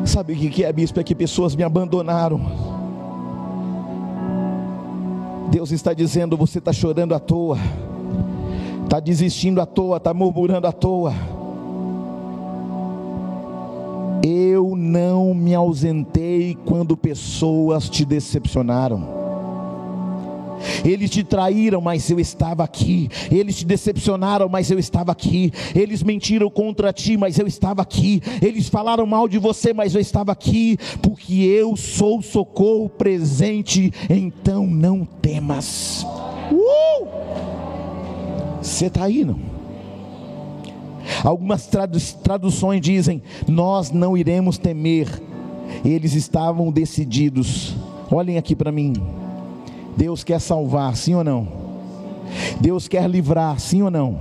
Sabe o que é, bispo? É que pessoas me abandonaram Deus está dizendo: você está chorando à toa, está desistindo à toa, está murmurando à toa. Eu não me ausentei quando pessoas te decepcionaram. Eles te traíram, mas eu estava aqui. Eles te decepcionaram, mas eu estava aqui. Eles mentiram contra ti, mas eu estava aqui. Eles falaram mal de você, mas eu estava aqui, porque eu sou socorro presente. Então não temas. Uh! Você está aí, não? Algumas traduções dizem: Nós não iremos temer. Eles estavam decididos. Olhem aqui para mim. Deus quer salvar, sim ou não? Deus quer livrar, sim ou não?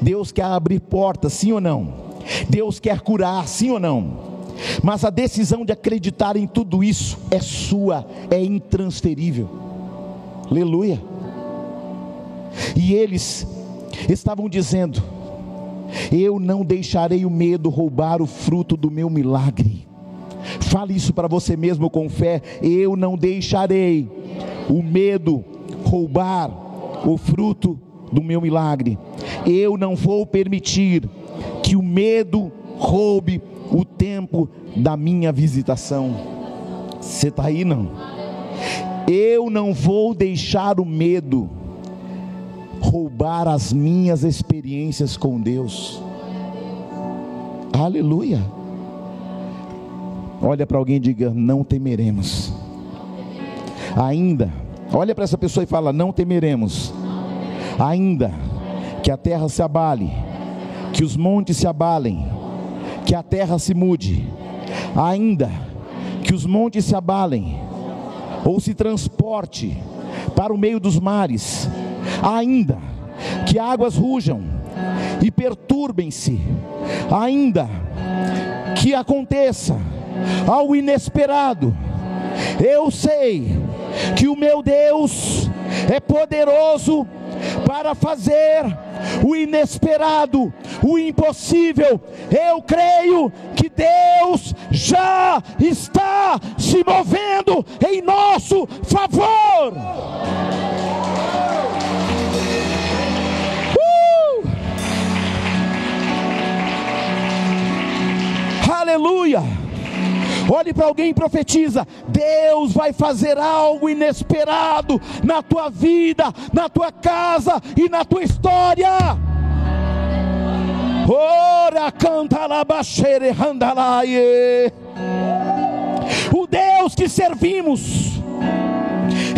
Deus quer abrir portas, sim ou não? Deus quer curar, sim ou não? Mas a decisão de acreditar em tudo isso é sua, é intransferível. Aleluia. E eles estavam dizendo: Eu não deixarei o medo roubar o fruto do meu milagre. Fale isso para você mesmo com fé. Eu não deixarei o medo roubar o fruto do meu milagre. Eu não vou permitir que o medo roube o tempo da minha visitação. Você está aí não? Eu não vou deixar o medo roubar as minhas experiências com Deus. Aleluia. Olha para alguém e diga: Não temeremos. Ainda, olha para essa pessoa e fala: Não temeremos. Ainda que a terra se abale, que os montes se abalem, que a terra se mude, ainda que os montes se abalem, ou se transporte para o meio dos mares, ainda que águas rujam e perturbem-se, ainda que aconteça algo inesperado, eu sei que o meu Deus é poderoso para fazer o inesperado, o impossível. Eu creio que Deus já está se movendo em nosso favor. Olhe para alguém e profetiza: Deus vai fazer algo inesperado na tua vida, na tua casa e na tua história. Ora canta labaxere. O Deus que servimos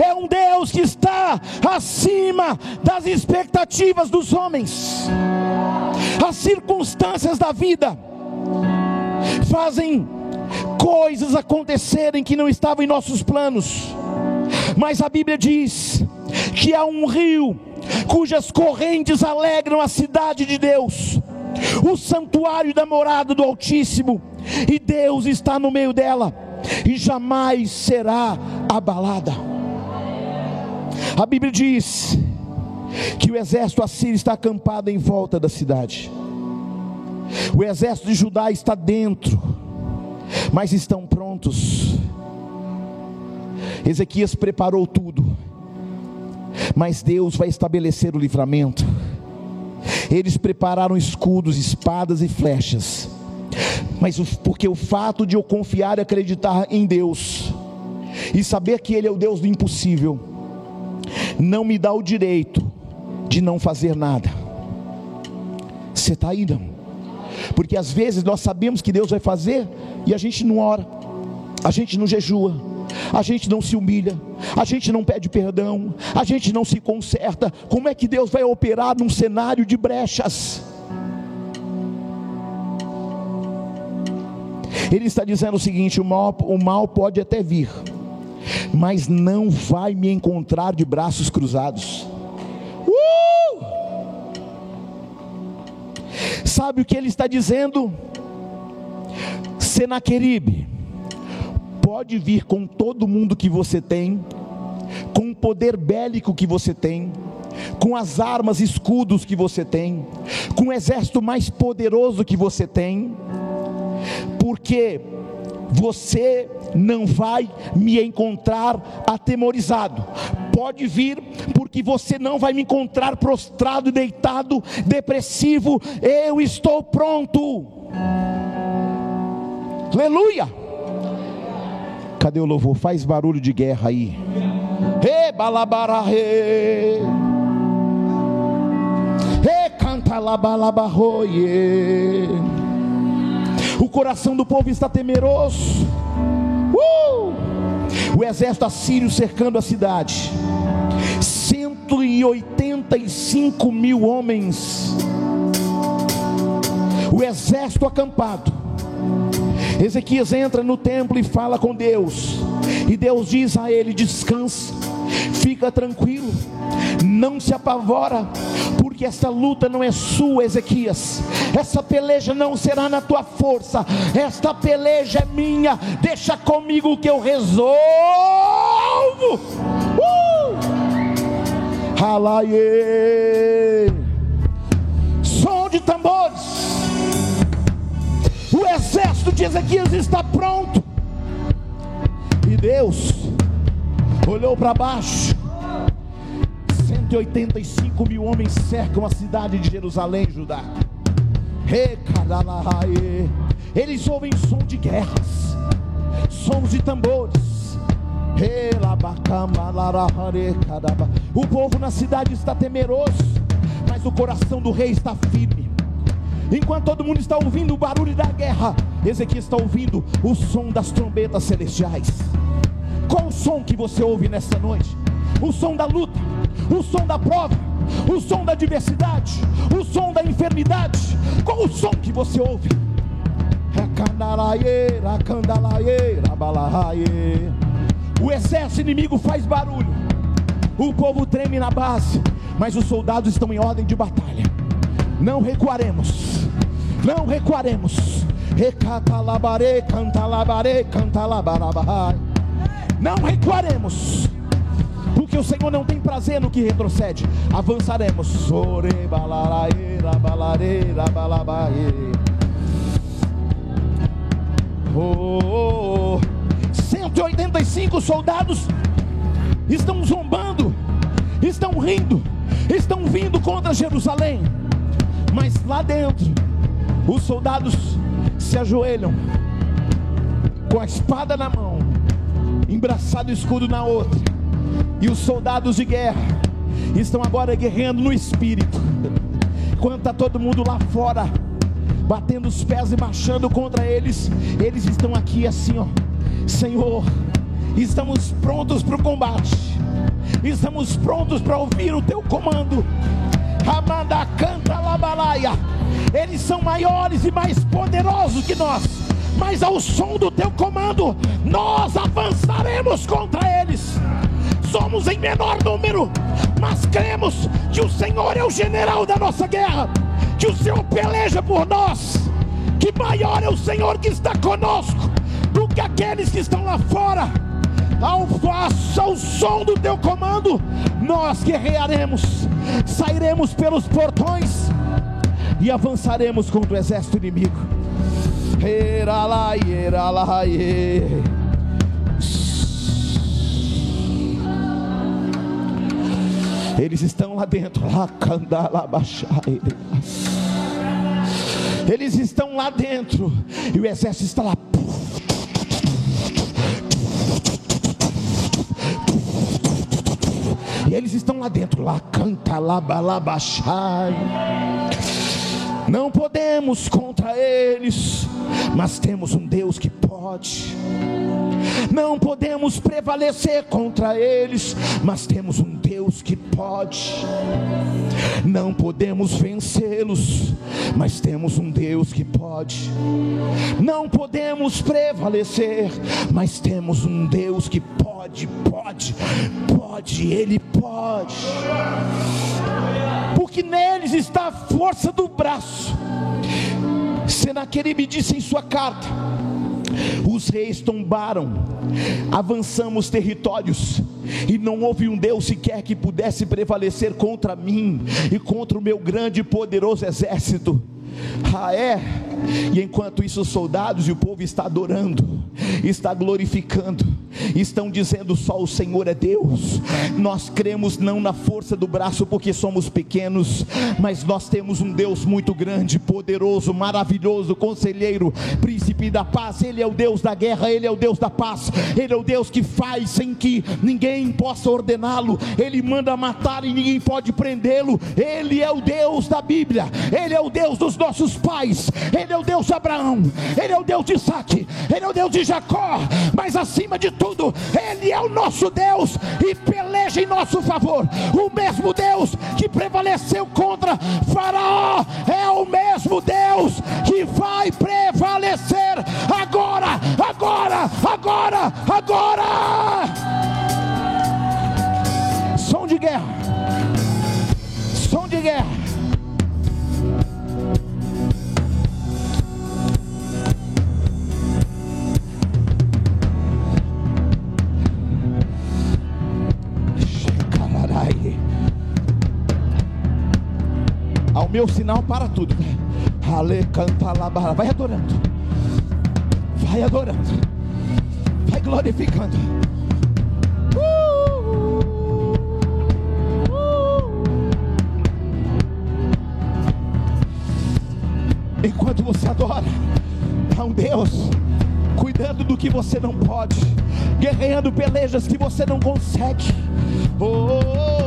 é um Deus que está acima das expectativas dos homens. As circunstâncias da vida fazem coisas acontecerem que não estavam em nossos planos. Mas a Bíblia diz que há um rio cujas correntes alegram a cidade de Deus, o santuário da morada do Altíssimo, e Deus está no meio dela e jamais será abalada. A Bíblia diz que o exército assírio está acampado em volta da cidade. O exército de Judá está dentro mas estão prontos. Ezequias preparou tudo, mas Deus vai estabelecer o livramento. Eles prepararam escudos, espadas e flechas, mas porque o fato de eu confiar e acreditar em Deus, e saber que Ele é o Deus do impossível, não me dá o direito de não fazer nada. Você está aí, não? Porque às vezes nós sabemos que Deus vai fazer e a gente não ora, a gente não jejua, a gente não se humilha, a gente não pede perdão, a gente não se conserta. Como é que Deus vai operar num cenário de brechas? Ele está dizendo o seguinte: o mal, o mal pode até vir, mas não vai me encontrar de braços cruzados. Sabe o que ele está dizendo? Senaqueribe, pode vir com todo mundo que você tem, com o poder bélico que você tem, com as armas, escudos que você tem, com o exército mais poderoso que você tem, porque você não vai me encontrar atemorizado. Pode vir, porque você não vai me encontrar prostrado, deitado, depressivo. Eu estou pronto. Aleluia. Cadê o louvor? Faz barulho de guerra aí. Re balabarahe. Re canta labalabarroie. O coração do povo está temeroso. Uh! O exército assírio cercando a cidade. 185 mil homens. O exército acampado. Ezequias entra no templo e fala com Deus. E Deus diz a ele: descansa, fica tranquilo, não se apavora, porque essa luta não é sua, Ezequias. Essa peleja não será na tua força, esta peleja é minha. Deixa comigo que eu resolvo. Uh! Alaie. Som de tambores. O exército de Ezequias está pronto. E Deus olhou para baixo 185 mil homens cercam a cidade de Jerusalém, Judá. Eles ouvem som de guerras, sons de tambores. O povo na cidade está temeroso, mas o coração do rei está firme. Enquanto todo mundo está ouvindo o barulho da guerra, Ezequiel está ouvindo o som das trombetas celestiais. Qual o som que você ouve nessa noite? O som da luta, o som da prova, o som da adversidade, o som da enfermidade. Qual o som que você ouve? O exército inimigo faz barulho, o povo treme na base, mas os soldados estão em ordem de batalha. Não recuaremos, não recuaremos. Recatalabare, cantalabare, cantalabarabara. Não recuaremos, porque o Senhor não tem prazer no que retrocede. Avançaremos. Oh, 185 soldados estão zombando, estão rindo, estão vindo contra Jerusalém. Mas lá dentro, os soldados se ajoelham com a espada na mão embraçado o escudo na outra. E os soldados de guerra estão agora guerreando no espírito. Enquanto está todo mundo lá fora, batendo os pés e marchando contra eles, eles estão aqui assim, ó. Senhor, estamos prontos para o combate. Estamos prontos para ouvir o teu comando. Amanda canta labalaia. Eles são maiores e mais poderosos que nós mas ao som do teu comando, nós avançaremos contra eles. Somos em menor número, mas cremos que o Senhor é o general da nossa guerra, que o Senhor peleja por nós, que maior é o Senhor que está conosco do que aqueles que estão lá fora. Ao, ao som do teu comando, nós guerrearemos, sairemos pelos portões e avançaremos contra o exército inimigo. Eles estão lá dentro. Eles estão lá dentro. E o exército está lá. Eles estão lá dentro. Lá canta lá balabachai. Não podemos contra eles mas temos um Deus que pode. Não podemos prevalecer contra eles, mas temos um Deus que pode. Não podemos vencê-los, mas temos um Deus que pode. Não podemos prevalecer, mas temos um Deus que pode, pode, pode, Ele pode. Porque neles está a força do braço Senaqueribe disse em sua carta: os reis tombaram, avançamos territórios, e não houve um Deus sequer que pudesse prevalecer contra mim e contra o meu grande e poderoso exército. Ah, é? E enquanto isso, os soldados e o povo está adorando, está glorificando, estão dizendo só o Senhor é Deus. Nós cremos não na força do braço porque somos pequenos, mas nós temos um Deus muito grande, poderoso, maravilhoso, conselheiro, príncipe da paz. Ele é o Deus da guerra, ele é o Deus da paz. Ele é o Deus que faz sem que ninguém possa ordená-lo. Ele manda matar e ninguém pode prendê-lo. Ele é o Deus da Bíblia. Ele é o Deus dos nossos pais. Ele é o Deus de Abraão. Ele é o Deus de Isaac. Ele é o Deus de Jacó. Mas acima de tudo tudo, Ele é o nosso Deus e peleja em nosso favor. O mesmo Deus que prevaleceu contra Faraó é o mesmo Deus que vai prevalecer agora, agora, agora, agora. Som de guerra, som de guerra. Ao meu sinal, para tudo. Ale canta. Vai adorando. Vai adorando. Vai glorificando. Enquanto você adora, há um Deus cuidando cuidando do que você não pode, guerreando pelejas que você não consegue. Oh, oh, oh,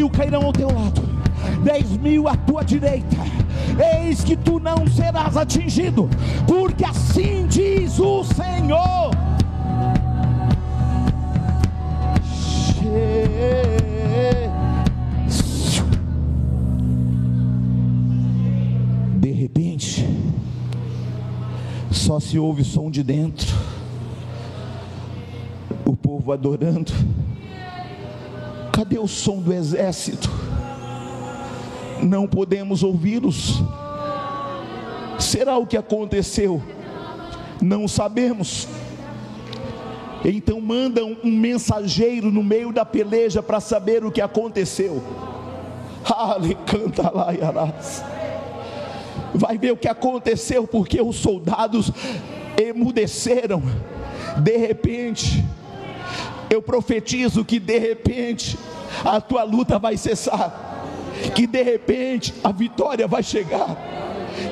mil cairão ao teu lado, dez mil à tua direita. Eis que tu não serás atingido, porque assim diz o Senhor. De repente, só se ouve o som de dentro, o povo adorando. Cadê o som do exército? Não podemos ouvi-los. Será o que aconteceu? Não sabemos. Então mandam um mensageiro no meio da peleja para saber o que aconteceu. Canta lá, Yarás. Vai ver o que aconteceu, porque os soldados emudeceram. De repente, eu profetizo que de repente a tua luta vai cessar, que de repente a vitória vai chegar,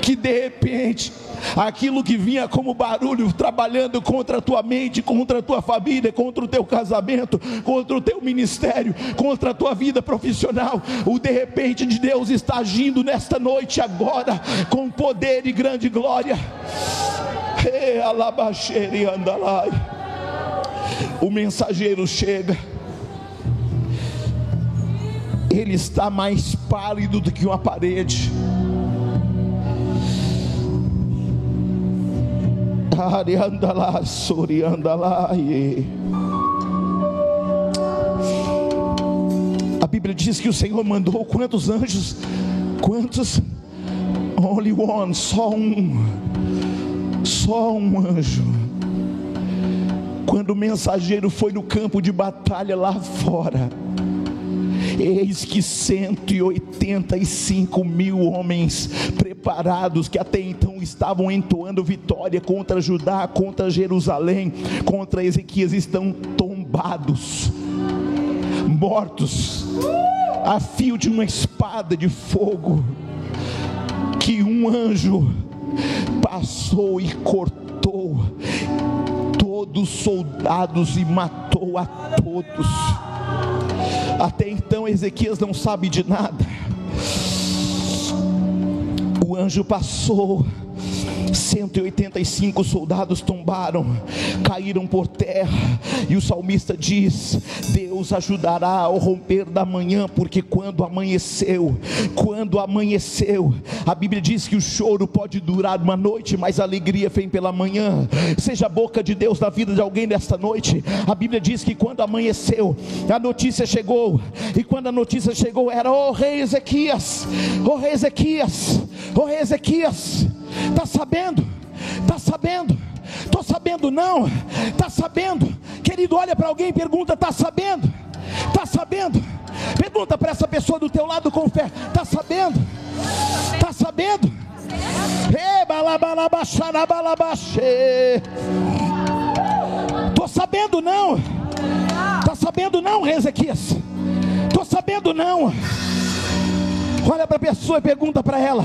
que de repente aquilo que vinha como barulho trabalhando contra a tua mente, contra a tua família, contra o teu casamento, contra o teu ministério, contra a tua vida profissional. O de repente de Deus está agindo nesta noite agora com poder e grande glória. O mensageiro chega. Ele está mais pálido do que uma parede A Bíblia diz que o Senhor mandou quantos anjos? Quantos? Only one, só um. Só um anjo. Quando o mensageiro foi no campo de batalha lá fora, Eis que 185 mil homens preparados que até então estavam entoando vitória contra Judá, contra Jerusalém, contra Ezequias, estão tombados, mortos, a fio de uma espada de fogo, que um anjo passou e cortou todos os soldados e matou a todos. Até então Ezequias não sabe de nada. O anjo passou 185 soldados tombaram, caíram por terra, e o salmista diz: Deus ajudará ao romper da manhã, porque quando amanheceu, quando amanheceu, a Bíblia diz que o choro pode durar uma noite, mas a alegria vem pela manhã. Seja a boca de Deus na vida de alguém nesta noite. A Bíblia diz que quando amanheceu, a notícia chegou, e quando a notícia chegou, era: oh, rei Ezequias, oh, rei Ezequias, oh, rei Ezequias Está sabendo? Está sabendo? Estou sabendo não? Está sabendo? Querido, olha para alguém e pergunta: está sabendo? Está sabendo? Pergunta para essa pessoa do teu lado com fé: está sabendo? Está sabendo? Estou sabendo não? Está sabendo não, Ezequias? Estou sabendo não? Olha para a pessoa e pergunta para ela: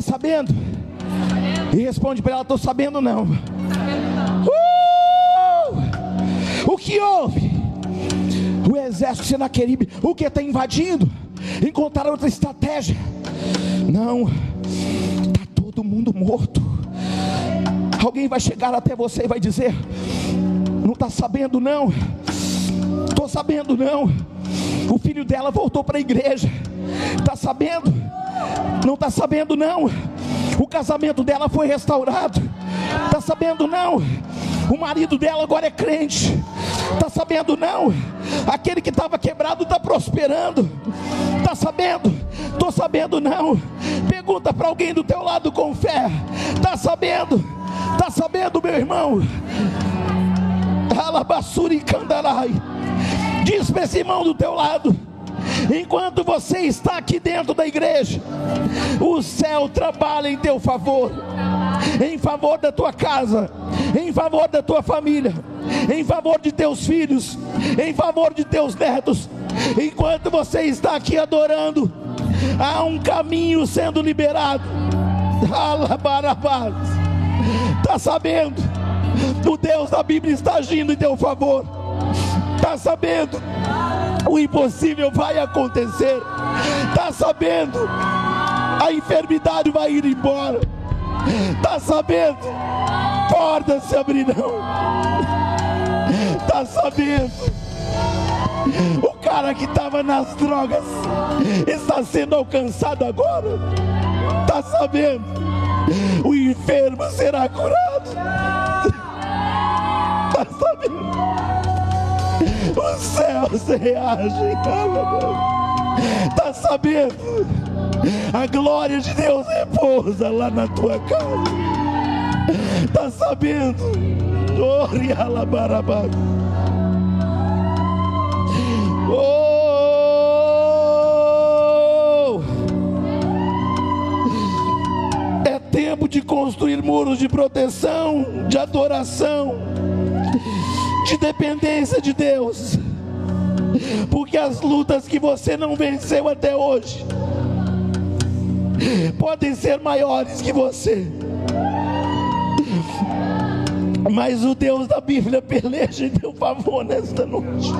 está sabendo? E responde para ela: Estou sabendo não. Uh! O que houve? O exército Senaqueribe, o que está invadindo? Encontraram outra estratégia. Não, está todo mundo morto. Alguém vai chegar até você e vai dizer: Não está sabendo, não. Estou sabendo, não. O filho dela voltou para a igreja. Está sabendo? Não está sabendo, não o casamento dela foi restaurado. Tá sabendo não? O marido dela agora é crente. Tá sabendo não? Aquele que estava quebrado está prosperando. Tá sabendo? Tô sabendo não. Pergunta para alguém do teu lado com fé. Tá sabendo? Tá sabendo, meu irmão? Alabassuri candarai. Diz para esse irmão do teu lado Enquanto você está aqui dentro da igreja, o céu trabalha em teu favor, em favor da tua casa, em favor da tua família, em favor de teus filhos, em favor de teus netos. Enquanto você está aqui adorando, há um caminho sendo liberado. Está sabendo? O Deus da Bíblia está agindo em teu favor. Está sabendo? O impossível vai acontecer. Está sabendo? A enfermidade vai ir embora. Está sabendo? Portas se abrirão. Está sabendo? O cara que estava nas drogas está sendo alcançado agora. Está sabendo? O enfermo será curado. Está [laughs] sabendo? Os céus reagem. Está sabendo? A glória de Deus repousa lá na tua casa. Está sabendo? Ore alabarabá. Oh! É tempo de construir muros de proteção, de adoração, de dependência de Deus. Porque as lutas que você não venceu até hoje podem ser maiores que você. Mas o Deus da Bíblia peleja em teu favor nesta noite.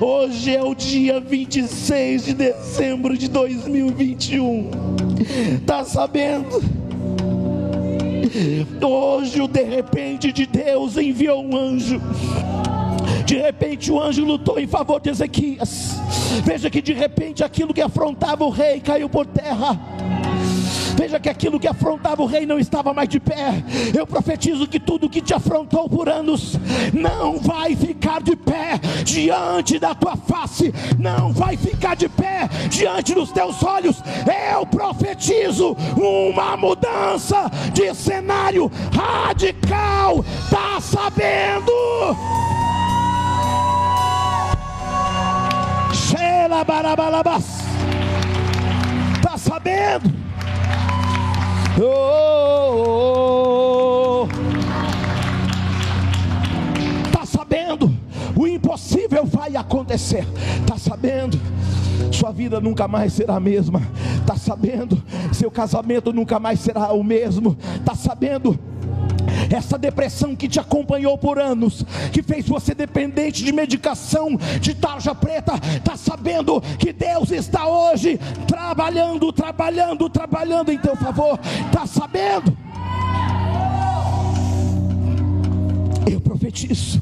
Hoje é o dia 26 de dezembro de 2021. Tá sabendo? Hoje de repente de Deus enviou um anjo. De repente o anjo lutou em favor de Ezequias. Veja que de repente aquilo que afrontava o rei caiu por terra. Veja que aquilo que afrontava o rei não estava mais de pé. Eu profetizo que tudo que te afrontou por anos não vai ficar de pé diante da tua face, não vai ficar de pé diante dos teus olhos. Eu profetizo uma mudança de cenário radical. Tá sabendo? Sheila Barabalabas. Tá sabendo? Oh, Tá sabendo? O impossível vai acontecer. Tá sabendo? Sua vida nunca mais será a mesma. Tá sabendo? Seu casamento nunca mais será o mesmo. Tá sabendo? essa depressão que te acompanhou por anos, que fez você dependente de medicação, de tarja preta, está sabendo que Deus está hoje trabalhando, trabalhando, trabalhando em teu favor, está sabendo? Eu profetizo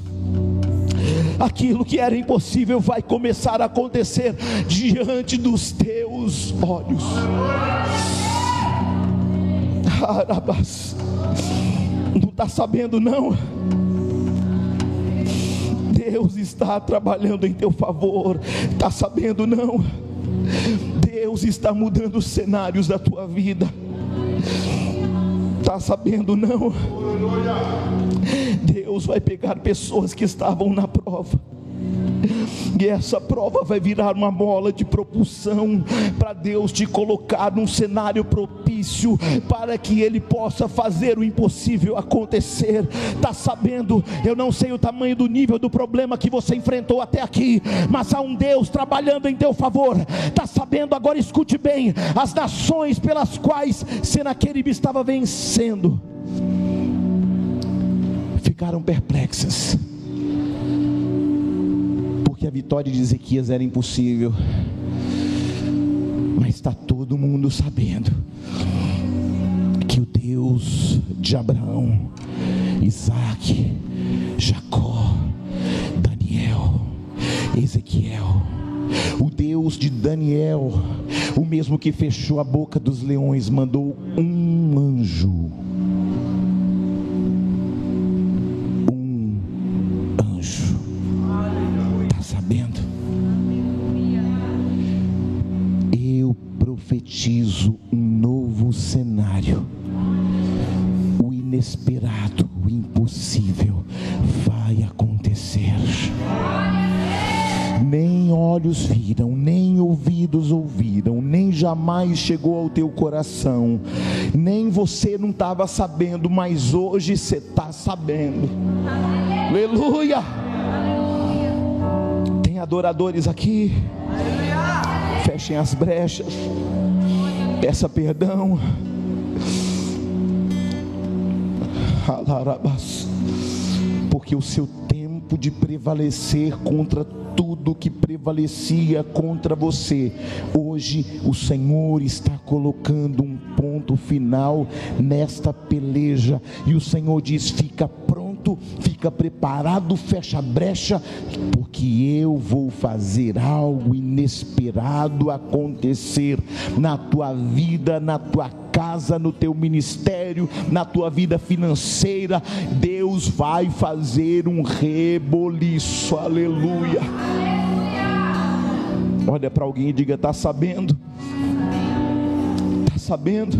aquilo que era impossível vai começar a acontecer diante dos teus olhos. Arabas não está sabendo, não. Deus está trabalhando em teu favor, está sabendo, não. Deus está mudando os cenários da tua vida, está sabendo, não. Deus vai pegar pessoas que estavam na prova e essa prova vai virar uma bola de propulsão para Deus te colocar num cenário propício para que Ele possa fazer o impossível acontecer. Tá sabendo? Eu não sei o tamanho do nível do problema que você enfrentou até aqui, mas há um Deus trabalhando em teu favor. Tá sabendo? Agora escute bem: as nações pelas quais Senaqueribe estava vencendo ficaram perplexas. Que a vitória de Ezequias era impossível, mas está todo mundo sabendo que o Deus de Abraão, Isaac, Jacó, Daniel, Ezequiel, o Deus de Daniel, o mesmo que fechou a boca dos leões, mandou um anjo profetizo um novo cenário. O inesperado, o impossível vai acontecer. Nem olhos viram, nem ouvidos ouviram, nem jamais chegou ao teu coração, nem você não estava sabendo, mas hoje você está sabendo. Aleluia! adoradores aqui. Fechem as brechas. Peça perdão. Porque o seu tempo de prevalecer contra tudo que prevalecia contra você, hoje o Senhor está colocando um ponto final nesta peleja, e o Senhor diz: fica pronto, fica preparado, fecha a brecha, porque eu vou fazer algo inesperado acontecer na tua vida, na tua casa, no teu ministério, na tua vida financeira. Deus vai fazer um reboliço, aleluia. Olha para alguém e diga: está sabendo? Está sabendo?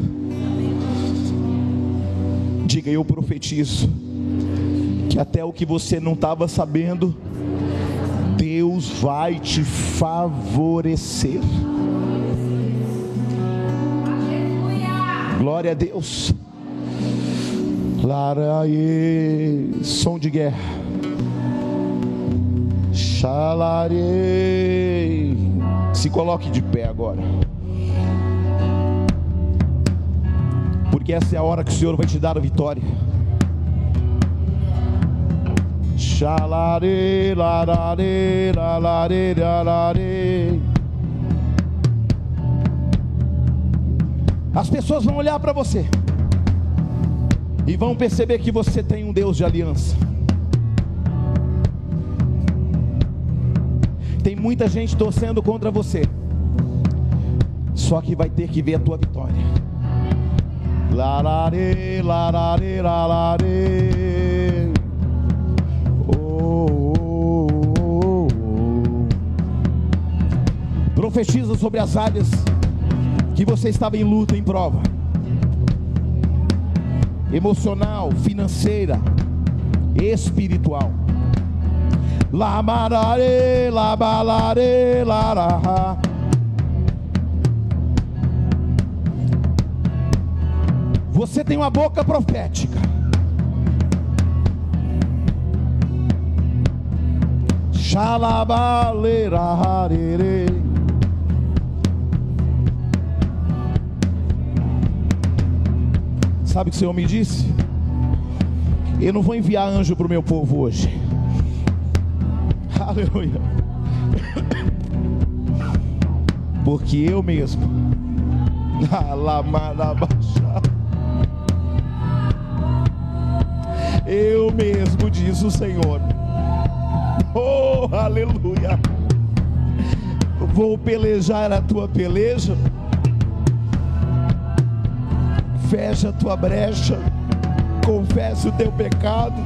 Diga: eu profetizo que até o que você não estava sabendo, Deus vai te favorecer. Glória a Deus. Laraie, som de guerra. Xalarei. Se coloque de pé agora. Porque essa é a hora que o Senhor vai te dar a vitória. Xalare, larare, larare, larare. As pessoas vão olhar para você e vão perceber que você tem um Deus de aliança. Tem muita gente torcendo contra você, só que vai ter que ver a tua vitória. Larare, larare, larare. Profetiza sobre as áreas que você estava em luta, em prova emocional, financeira, espiritual. Lamarare, labalare, laraha. Você tem uma boca profética. Xalabalerarere. Sabe o que o Senhor me disse? Eu não vou enviar anjo para o meu povo hoje. Aleluia. Porque eu mesmo. Eu mesmo, diz o Senhor. Oh, aleluia. Vou pelejar a tua peleja fecha a tua brecha, confessa o teu pecado,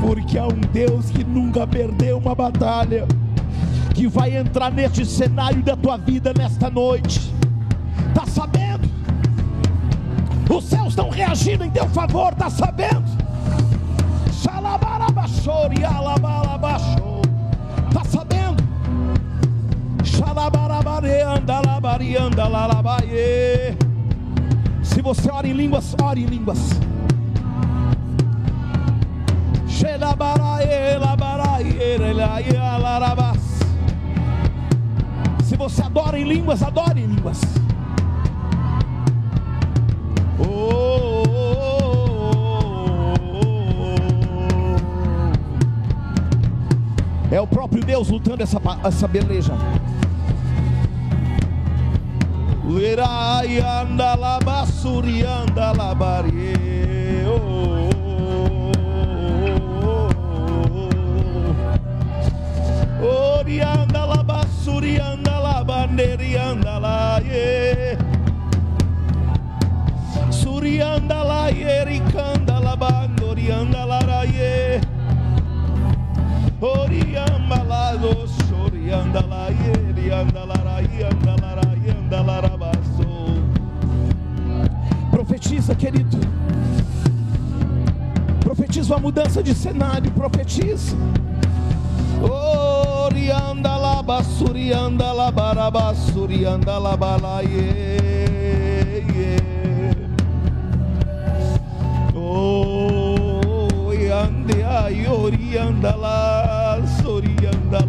porque há um Deus que nunca perdeu uma batalha, que vai entrar neste cenário da tua vida nesta noite. Está sabendo? Os céus estão reagindo em teu favor, está sabendo? Está sabendo? Xalabarabare, andalabari, andalalabaie. Se você ora em línguas, ore em línguas. Se você adora em línguas, adore em línguas. Oh, é o próprio Deus lutando essa, essa beleza. Lerai anda la basuri anda la barie. Ori anda la basuri anda la banderi anda la. Suri anda la yeri kanda la bandori anda la ra ye. Ori amba la dos ori anda anda anda Profetiza, querido. Profetiza uma mudança de cenário. Profetiza. Orianda la basurianda la barabasurianda la balaie. Oh, yande ay orianda la sorianda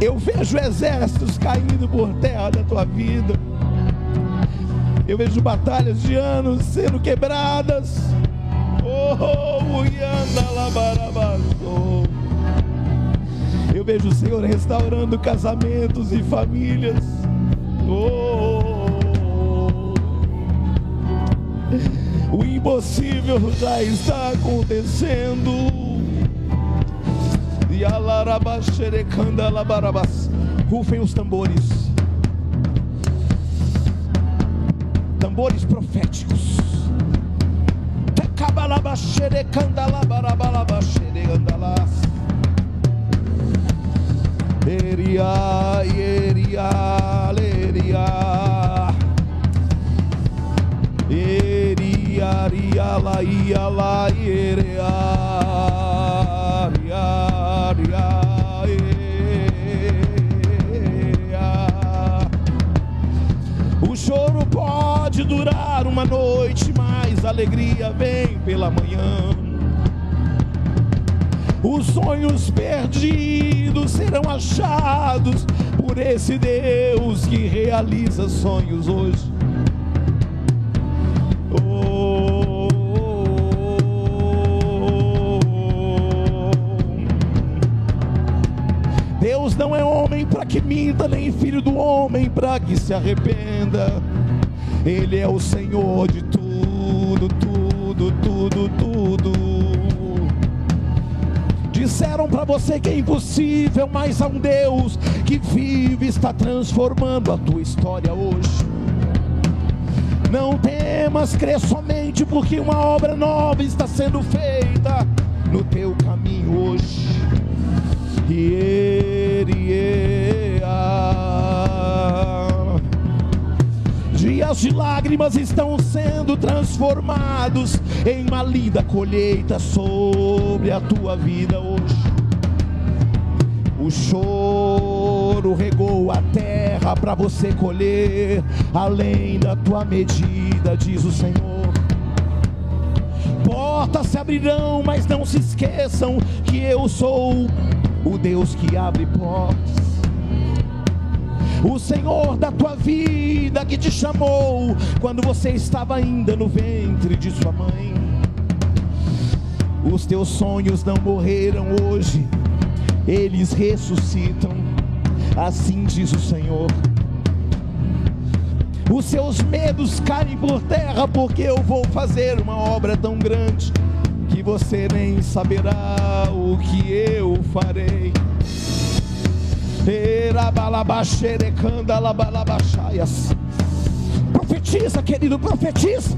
Eu vejo exércitos caindo por terra da tua vida. Eu vejo batalhas de anos sendo quebradas. Oh, Eu vejo o Senhor restaurando casamentos e famílias. Oh, o impossível já está acontecendo. Rufem os tambores. Tambores proféticos. Eria, eria, leria. Eria, ria, la, ia, la, eria. Pode durar uma noite, mas alegria vem pela manhã. Os sonhos perdidos serão achados por esse Deus que realiza sonhos hoje. não é homem para que minta, nem filho do homem para que se arrependa. Ele é o Senhor de tudo, tudo, tudo, tudo. Disseram para você que é impossível, mas há um Deus que vive e está transformando a tua história hoje. Não temas, crê somente, porque uma obra nova está sendo feita no teu caminho hoje. E ele Dias de lágrimas estão sendo transformados em uma linda colheita sobre a tua vida hoje. O choro regou a terra para você colher além da tua medida, diz o Senhor. Portas se abrirão, mas não se esqueçam que eu sou o Deus que abre portas. O Senhor da tua vida que te chamou quando você estava ainda no ventre de sua mãe. Os teus sonhos não morreram hoje, eles ressuscitam. Assim diz o Senhor. Os seus medos caem por terra, porque eu vou fazer uma obra tão grande que você nem saberá o que eu farei. Profetiza, querido, profetiza.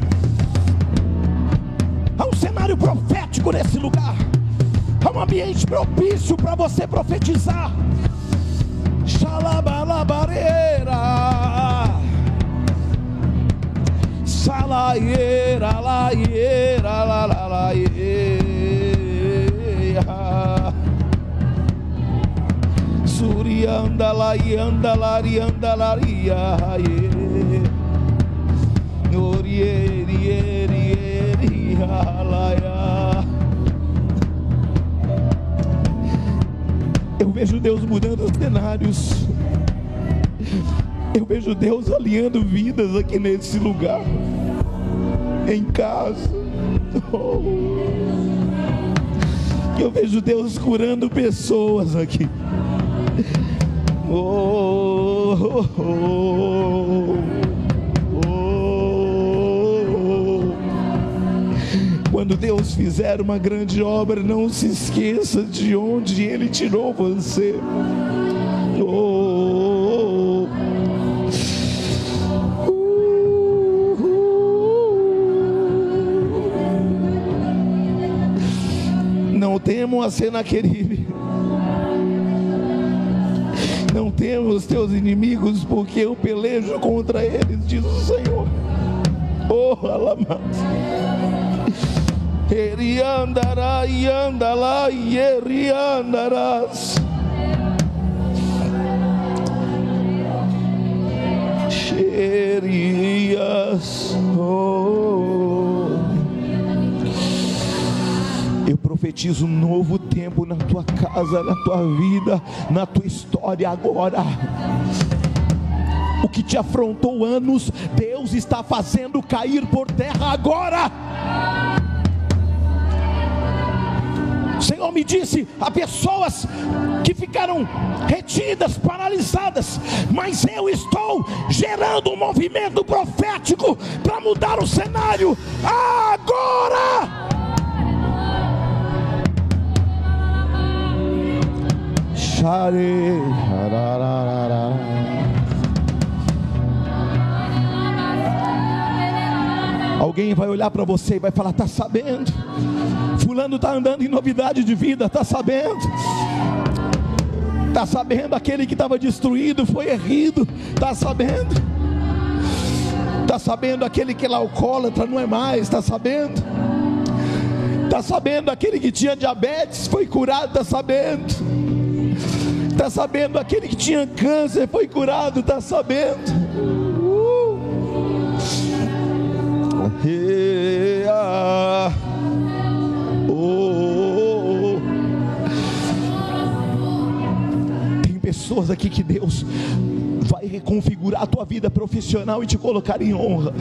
Há um cenário profético nesse lugar. Há um ambiente propício para você profetizar. Xalabalabareira. Salaieira, laieira, la la la Surianda la yanda la rianda la ria Eu vejo Deus mudando os cenários. Eu vejo Deus alinhando vidas aqui nesse lugar em casa. Eu vejo Deus curando pessoas aqui. Oh, oh, oh, Quando Deus fizer uma grande obra, não se esqueça de onde Ele tirou você. Oh, temam a Senaqueribe. Não temos os teus inimigos, porque eu pelejo contra eles, diz o Senhor. Oh, alamas. Eriandará e andalá e eriandarás. Xerias. Oh. Eu profetizo um novo tempo na tua casa, na tua vida, na tua história agora. O que te afrontou anos, Deus está fazendo cair por terra agora. O Senhor me disse: há pessoas que ficaram retidas, paralisadas, mas eu estou gerando um movimento profético para mudar o cenário agora. Share, Alguém vai olhar para você e vai falar: está sabendo? Fulano está andando em novidade de vida, está sabendo? Está sabendo? Aquele que estava destruído foi errido, está sabendo? Está sabendo? Aquele que é alcoólatra não é mais, está sabendo? Está sabendo? Aquele que tinha diabetes foi curado, está sabendo? Está sabendo? Aquele que tinha câncer foi curado, está sabendo? Oh. Tem pessoas aqui que Deus vai reconfigurar a tua vida profissional e te colocar em honra.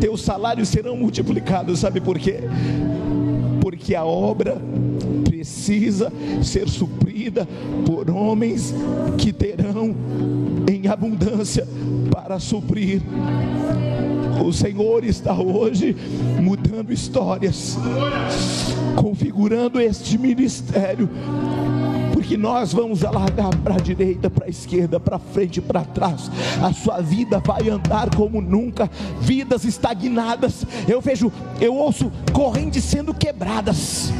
Teus salários serão multiplicados, sabe por quê? Porque a obra precisa ser suprida por homens que terão em abundância para suprir. O Senhor está hoje mudando histórias, configurando este ministério porque nós vamos alargar para a direita, para a esquerda, para frente, para trás. A sua vida vai andar como nunca, vidas estagnadas. Eu vejo, eu ouço correntes sendo quebradas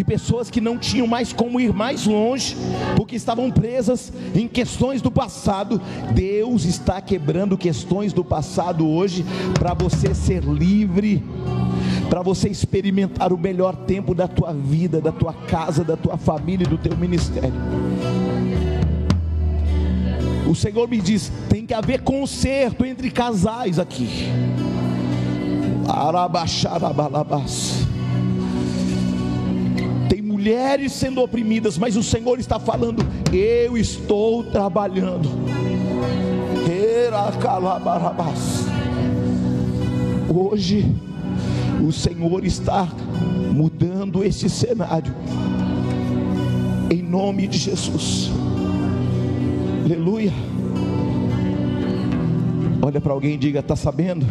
e pessoas que não tinham mais como ir mais longe, porque estavam presas em questões do passado. Deus está quebrando questões do passado hoje para você ser livre, para você experimentar o melhor tempo da tua vida, da tua casa, da tua família e do teu ministério. O Senhor me diz: tem que haver conserto entre casais aqui. Arabaxarabalabas mulheres sendo oprimidas, mas o Senhor está falando: eu estou trabalhando. Hoje, o Senhor está mudando esse cenário, em nome de Jesus. Aleluia. Olha para alguém e diga: está sabendo?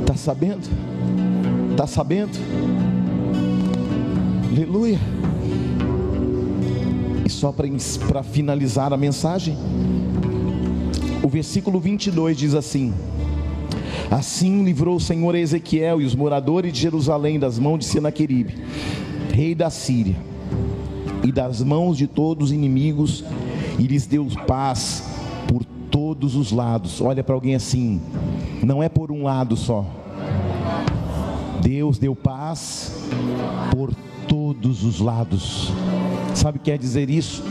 Está sabendo? Está sabendo? Aleluia. E só para finalizar a mensagem, o versículo 22 diz assim: Assim livrou o Senhor Ezequiel e os moradores de Jerusalém das mãos de Senaqueribe, rei da Síria, e das mãos de todos os inimigos, e lhes deu paz por todos os lados. Olha para alguém assim, não é por um lado só. Deus deu paz por todos os lados. Sabe o que quer dizer isso?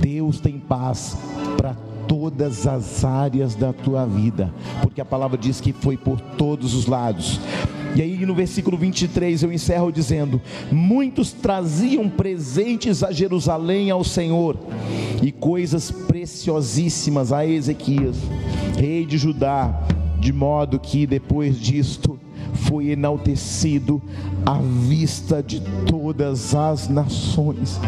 Deus tem paz para todas as áreas da tua vida, porque a palavra diz que foi por todos os lados. E aí no versículo 23 eu encerro dizendo: Muitos traziam presentes a Jerusalém ao Senhor e coisas preciosíssimas a Ezequias, rei de Judá, de modo que depois disto foi enaltecido à vista de todas as nações.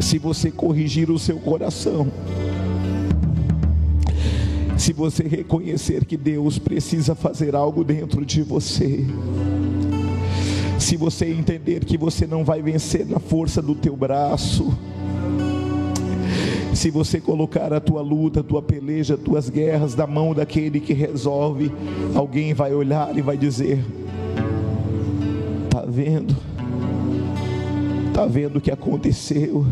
Se você corrigir o seu coração, se você reconhecer que Deus precisa fazer algo dentro de você, se você entender que você não vai vencer na força do teu braço, se você colocar a tua luta, a tua peleja, as tuas guerras na mão daquele que resolve, alguém vai olhar e vai dizer: Tá vendo? Tá vendo o que aconteceu?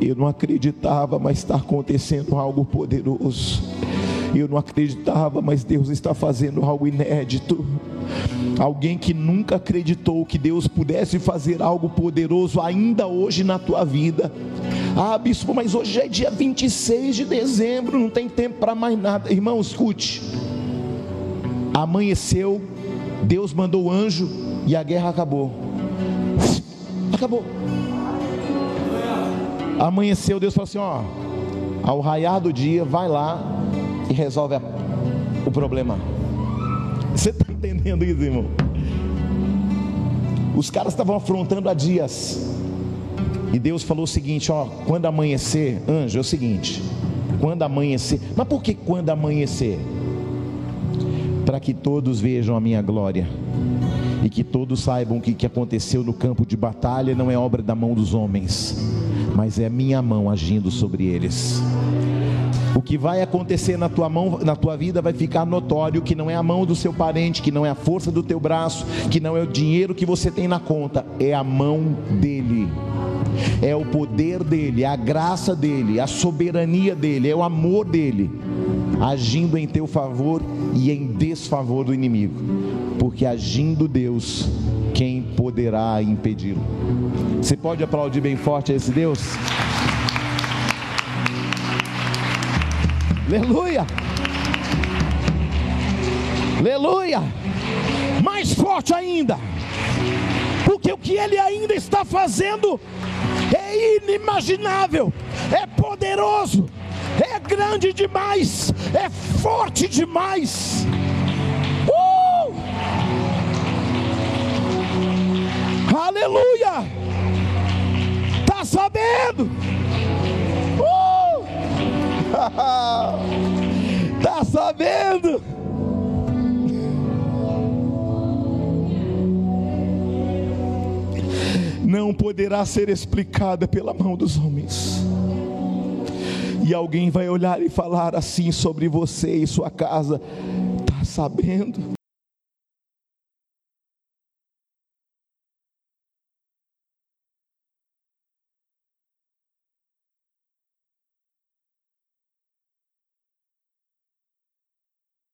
Eu não acreditava, mas está acontecendo algo poderoso. Eu não acreditava, mas Deus está fazendo algo inédito. Alguém que nunca acreditou que Deus pudesse fazer algo poderoso ainda hoje na tua vida Ah, bispo, mas hoje é dia 26 de dezembro, não tem tempo para mais nada. Irmão, escute. Amanheceu, Deus mandou o anjo e a guerra acabou. Acabou. Amanheceu, Deus falou assim: ó, ao raiar do dia, vai lá e resolve a, o problema. Você está [laughs] entendendo isso, irmão? Os caras estavam afrontando há dias. E Deus falou o seguinte: ó, quando amanhecer, anjo, é o seguinte, quando amanhecer, mas por que quando amanhecer? Para que todos vejam a minha glória e que todos saibam que o que aconteceu no campo de batalha não é obra da mão dos homens, mas é a minha mão agindo sobre eles. O que vai acontecer na tua mão, na tua vida vai ficar notório que não é a mão do seu parente, que não é a força do teu braço, que não é o dinheiro que você tem na conta, é a mão dele. É o poder dele, é a graça dele, a soberania dele, é o amor dele agindo em teu favor e em desfavor do inimigo. Porque agindo Deus, quem poderá impedi-lo? Você pode aplaudir bem forte a esse Deus? Aleluia! Aleluia! Mais forte ainda, porque o que ele ainda está fazendo é inimaginável, é poderoso, é grande demais, é forte demais. Uh! Aleluia! Tá sabendo? Uh! [laughs] tá sabendo? Não poderá ser explicada pela mão dos homens e alguém vai olhar e falar assim sobre você e sua casa: está sabendo?